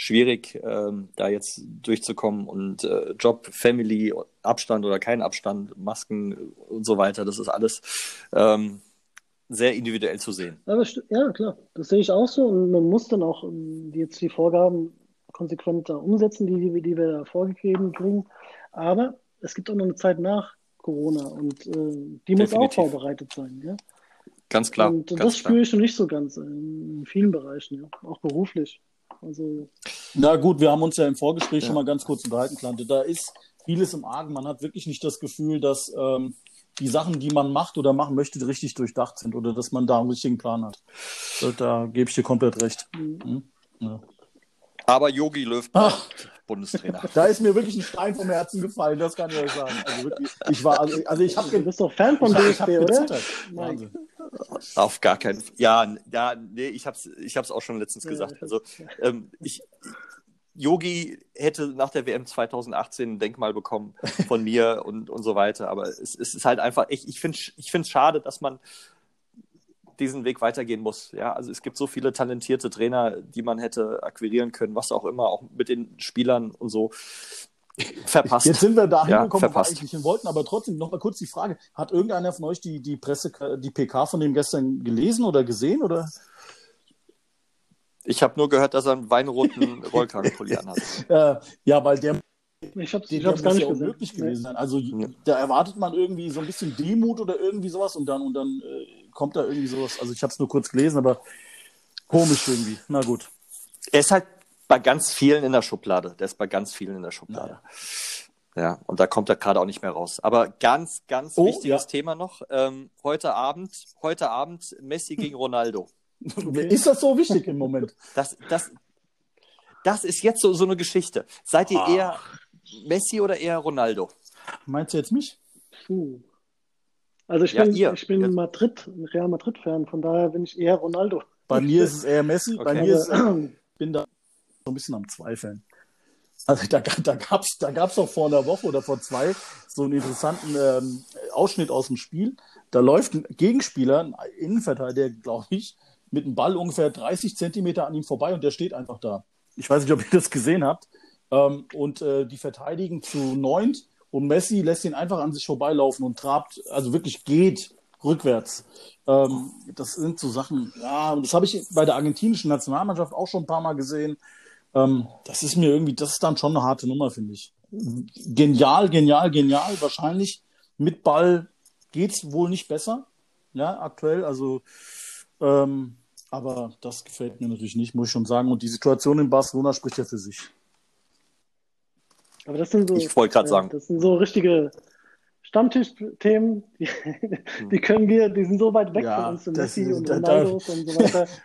schwierig, ähm, da jetzt durchzukommen und äh, Job, Family, Abstand oder kein Abstand, Masken und so weiter, das ist alles ähm, sehr individuell zu sehen. Aber ja, klar, das sehe ich auch so und man muss dann auch ähm, jetzt die Vorgaben konsequenter umsetzen, die, die, die wir da vorgegeben kriegen. Aber es gibt auch noch eine Zeit nach Corona und äh, die muss auch Definitiv. vorbereitet sein. Ja? Ganz klar. und ganz das spüre ich schon nicht so ganz äh, in vielen Bereichen, ja? auch beruflich. Also Na gut, wir haben uns ja im Vorgespräch Ja. schon mal ganz kurz unterhalten, Klante. Da ist vieles im Argen. Man hat wirklich nicht das Gefühl, dass ähm, die Sachen, die man macht oder machen möchte, richtig durchdacht sind oder dass man da einen richtigen Plan hat. Da, da gebe ich dir komplett recht. Mhm. Ja. Aber Yogi Löw Ach. Bundestrainer. Da ist mir wirklich ein Stein vom Herzen gefallen, das kann ich euch sagen. Also wirklich, ich war, also, also ich habe du bist doch Fan von ich DFB, oder? Wahnsinn. Auf gar keinen Fall. Ja, ja, nee, ich hab's, ich hab's auch schon letztens gesagt. ich Also, ähm, ich, Yogi hätte nach der WM 2018 ein Denkmal bekommen von mir und, und so weiter. Aber es, es ist halt einfach, ich, ich finde ich finde es schade, dass man diesen Weg weitergehen muss. Ja, also es gibt so viele talentierte Trainer, die man hätte akquirieren können, was auch immer, auch mit den Spielern und so. Verpasst. Jetzt sind wir da Ja, hingekommen, wo wir eigentlich hin wollten, aber trotzdem noch mal kurz die Frage: Hat irgendeiner von euch die, die Presse, die PK von dem gestern gelesen oder gesehen? Oder? Ich habe nur gehört, dass er einen weinroten Rollkragenpulli anhat. Äh, ja, weil der Ich habe der gar muss nicht ja unmöglich gewesen sein. Also Ja. da erwartet man irgendwie so ein bisschen Demut oder irgendwie sowas und dann und dann äh, kommt da irgendwie sowas. Also ich habe es nur kurz gelesen, aber komisch irgendwie. Na gut. Er ist halt bei ganz vielen in der Schublade. Der ist bei ganz vielen in der Schublade. Ja, und da kommt er gerade auch nicht mehr raus. Aber ganz, ganz Oh, wichtiges ja. Thema noch. Ähm, heute Abend, heute Abend Messi gegen Ronaldo. Ist das so wichtig im Moment? Das, das, das ist jetzt so, so eine Geschichte. Seid ihr Ah. eher Messi oder eher Ronaldo? Meinst du jetzt mich? Puh. Also ich Ja, bin, ihr. ich bin Jetzt. Madrid, Real Madrid-Fan, von daher bin ich eher Ronaldo. Bei mir ist es eher Messi. Bei Okay. mir ist es, bin da so ein bisschen am Zweifeln. Also da, da gab es da gab's doch vor einer Woche oder vor zwei so einen interessanten ähm, Ausschnitt aus dem Spiel. Da läuft ein Gegenspieler, ein Innenverteidiger, glaube ich, mit dem Ball ungefähr 30 Zentimeter an ihm vorbei und der steht einfach da. Ich weiß nicht, ob ihr das gesehen habt. Ähm, und äh, die verteidigen zu neunt und Messi lässt ihn einfach an sich vorbeilaufen und trabt, also wirklich geht rückwärts. Ähm, das sind so Sachen, ja, das habe ich bei der argentinischen Nationalmannschaft auch schon ein paar Mal gesehen. Ähm, das ist mir irgendwie, das ist dann schon eine harte Nummer, finde ich. Genial, genial, genial. Wahrscheinlich mit Ball geht's wohl nicht besser, ja, aktuell. Also, ähm, aber das gefällt mir natürlich nicht, muss ich schon sagen. Und die Situation in Barcelona spricht ja für sich. Aber das sind so, Ich wollte gerade sagen. das sind so richtige Stammtischthemen, die, die können wir, die sind so weit weg Ja, von uns, so das Messi ist- und Ronaldos und so weiter.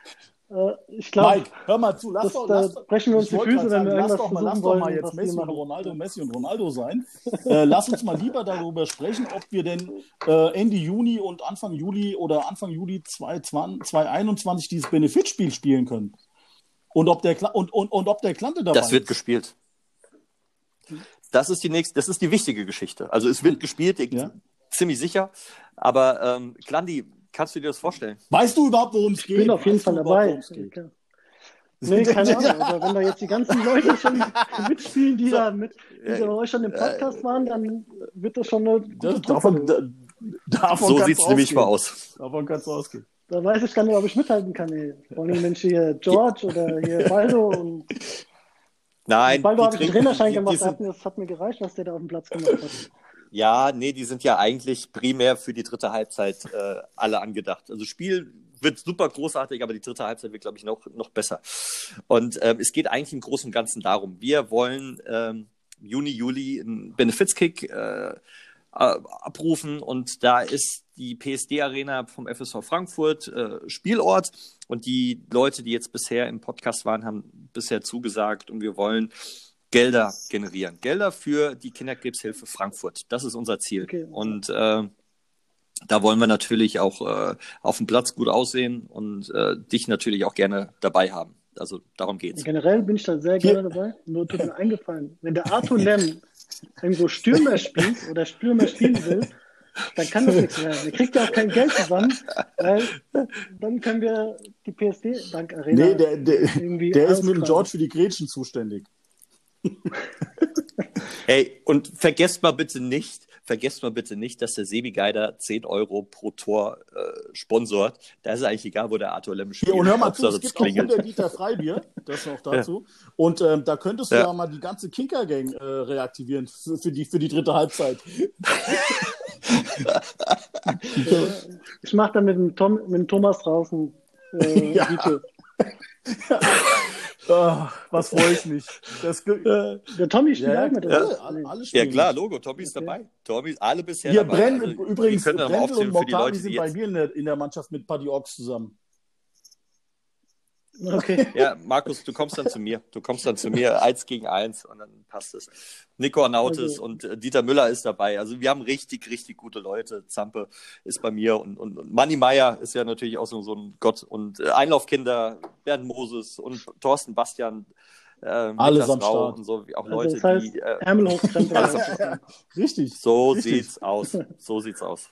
Äh, ich glaube, Mike, hör mal zu, lass das- doch, da lass doch, brechen wir uns die Füße, wenn wir lass doch mal, lass versuchen doch mal wollen, jetzt Messi und. Ronaldo, Messi und Ronaldo sein. äh, lass uns mal lieber darüber sprechen, ob wir denn äh, Ende Juni und Anfang Juli oder Anfang Juli 2020 2021 dieses Benefitspiel spielen können. Und ob der, Kla und, und, und ob der Klante dabei Das wird ist. gespielt. Das ist die nächste, das ist die wichtige Geschichte. Also es wird gespielt, ich, Ja. ziemlich sicher. Aber ähm, Klandi, kannst du dir das vorstellen? Weißt du überhaupt, worum es geht? Ich bin auf jeden Weißt Fall dabei. Nee, keine Ahnung. Aber wenn da jetzt die ganzen Leute schon mitspielen, die da mit, die bei euch schon im Podcast waren, dann wird das schon eine gute Das, davon, da, davon So sieht es nämlich mal aus. Davon kannst du ausgehen. Da weiß ich gar nicht, ob ich mithalten kann. Ey. Vor allem Mensch hier George oder hier Baldo. Und Nein, habe ich einen trinken- Trainerschein gemacht. sind- Das hat mir gereicht, was der da auf dem Platz gemacht hat. Ja, nee, die sind ja eigentlich primär für die dritte Halbzeit äh, alle angedacht. Also Spiel wird super großartig, aber die dritte Halbzeit wird, glaube ich, noch, noch besser. Und ähm, es geht eigentlich im Großen und Ganzen darum, wir wollen ähm, Juni, Juli einen Benefizkick äh, abrufen und da ist die PSD-Arena vom FSV Frankfurt äh, Spielort und die Leute, die jetzt bisher im Podcast waren, haben bisher zugesagt und wir wollen Gelder generieren. Gelder für die Kinderkrebshilfe Frankfurt. Das ist unser Ziel. Okay. Und äh, da wollen wir natürlich auch äh, auf dem Platz gut aussehen und äh, dich natürlich auch gerne dabei haben. Also darum geht's. Generell bin ich da sehr gerne dabei. Nur tut mir eingefallen, wenn der Arthur Lem irgendwo Stürmer spielt oder Stürmer spielen will, dann kann das nichts mehr. Er kriegt ja auch kein Geld zusammen, weil dann können wir die PSD Bank Arena Nee, der, der, der ist mit dem. George für die Gretchen zuständig. Hey, und vergesst mal bitte nicht, vergesst mal bitte nicht, dass der Sebi Geider 10 Euro pro Tor äh, sponsort. Da ist es eigentlich egal, wo der Arthur Lem spielt. Hier, und hör mal zu, es gibt auch klingelt. 100 Liter Freibier, das noch dazu. Und ähm, da könntest du Ja. ja, mal die ganze Kinker-Gang äh, reaktivieren für, für, die, für die dritte Halbzeit. Ich mache da mit dem, Tom, mit dem Thomas draußen äh, Ja. Ah, was freue ich mich. Das, Der Tommy spielt ja, auch mit. ja, alle, alle Ja spielen. klar, Logo, Tommy ist Okay. dabei. Tommy ist alle bisher Hier, dabei. Brenn, Also, übrigens, Brendel und die sind bei mir in der, in der Mannschaft mit Paddy Ochs zusammen. Okay. Ja, Markus, du kommst dann zu mir. Du kommst dann zu mir, eins gegen eins und dann passt es. Nico Arnautis Okay. und äh, Dieter Müller ist dabei. Also wir haben richtig, richtig gute Leute. Zampe ist bei mir und, und, und Manni Meier ist ja natürlich auch so, so ein Gott. Und äh, Einlaufkinder, Bernd Moses und Thorsten Bastian, äh, Alles am Rau Start. und so, auch Also Leute, das heißt, die. Äh, Ärmel hochkrempeln. Richtig. so Richtig. sieht's aus. So sieht's aus.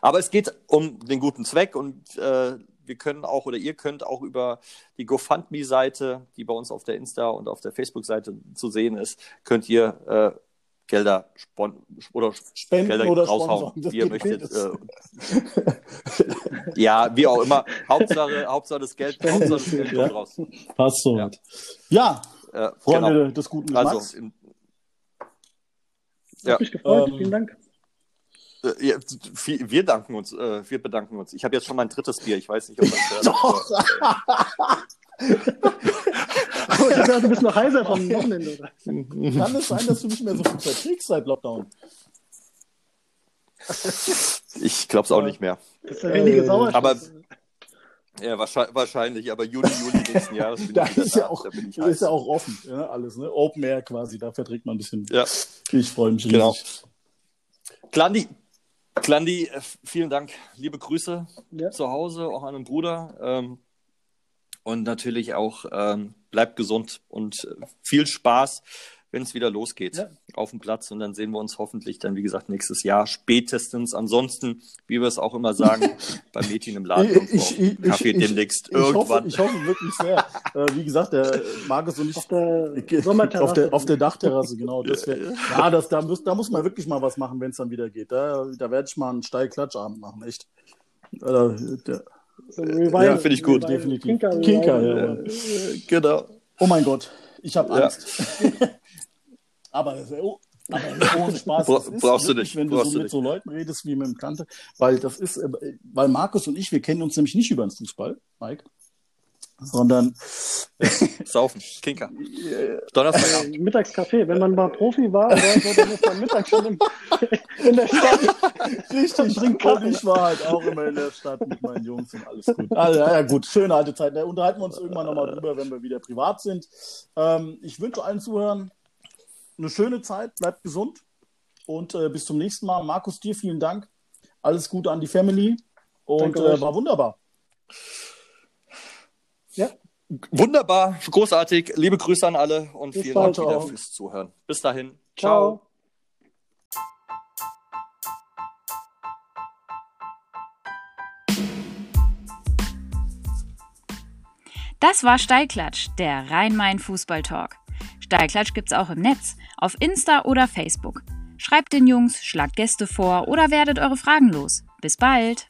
Aber es geht um den guten Zweck und äh, wir können auch oder ihr könnt auch über die GoFundMe-Seite, die bei uns auf der Insta und auf der Facebook-Seite zu sehen ist, könnt ihr äh, Gelder spon oder Spenden Gelder oder raushauen, wie ihr möchtet. Äh, ja, wie auch immer. Hauptsache, Hauptsache das Geld, Spenden Hauptsache das Geld kommt ja. raus. Passt so. Ja. Ja, Äh, Freunde genau. des guten. Also, in, Hat Ja. mich gefreut. Ähm, Vielen Dank. Äh, ja, wir danken uns, äh, wir bedanken uns. Ich habe jetzt schon mein drittes Bier. Ich weiß nicht, ob man es hört. Doch. Oh, ich du bist noch heiser vom Wochenende. Oder? Kann es sein, dass du nicht mehr so viel verträgst seit Lockdown? Ich glaube es auch nicht mehr. Das ist ja wenige Äh, Sauerstoff. aber- Ja, wahrscheinlich, aber Juni, Juli nächsten Jahres bin Da ich ist da. ja auch, da bin ich ist heiß. ja auch offen, ja, alles, ne? Open Air quasi, da verträgt man ein bisschen. Ja, Ich freue mich riesig. Genau. Klandi, Klandi, äh, vielen Dank. Liebe Grüße Ja. zu Hause, auch an den Bruder. Ähm, und natürlich auch ähm, bleibt gesund und äh, viel Spaß, wenn es wieder losgeht Ja. auf dem Platz. Und dann sehen wir uns hoffentlich dann, wie gesagt, nächstes Jahr spätestens. Ansonsten, wie wir es auch immer sagen, beim Mädchen im Laden, auf dem Kaffee demnächst ich, hoffe, irgendwann. ich hoffe wirklich sehr. äh, wie gesagt, der Markus und ich Auf der auf der, auf der Dachterrasse, genau. Das wär, ja, das, da, muss, da muss man wirklich mal was machen, wenn es dann wieder geht. Da, da werde ich mal einen Steilklatschabend machen, echt. Äh, der, Revival. Ja, finde ich gut, Revival. definitiv. Kinker, Kinker, ja. Äh, genau. oh mein Gott, ich habe Ja. Aber, das oh, aber ohne Spaß. Bra- das ist brauchst du nicht, Wenn du brauchst so du mit so Leuten redest wie mit dem Kante, weil das ist, äh, weil Markus und ich, wir kennen uns nämlich nicht über den Fußball, Mike, sondern Saufen, Kinker. Donnerstagabend. Äh, Mittagskaffee. Wenn man mal Profi war, oder so, dann ist man mittags schon in, in der Stadt. Richtig, Trink und Kaffee. ich war halt auch immer in der Stadt mit meinen Jungs und alles gut. Also, ja, gut, schöne alte Zeit. Da unterhalten wir uns irgendwann nochmal drüber, wenn wir wieder privat sind. Ähm, ich wünsche allen Zuhörern eine schöne Zeit, bleibt gesund und äh, bis zum nächsten Mal. Markus, dir vielen Dank. Alles Gute an die Family und äh, war wunderbar. Ja, Wunderbar, großartig. Liebe Grüße an alle und Bis vielen bald, Dank wieder ciao. fürs Zuhören. Bis dahin. ciao. Das war Steilklatsch, der Rhein-Main-Fußball-Talk. Steilklatsch gibt's auch im Netz, auf Insta oder Facebook. Schreibt den Jungs, schlagt Gäste vor oder werdet eure Fragen los. Bis bald!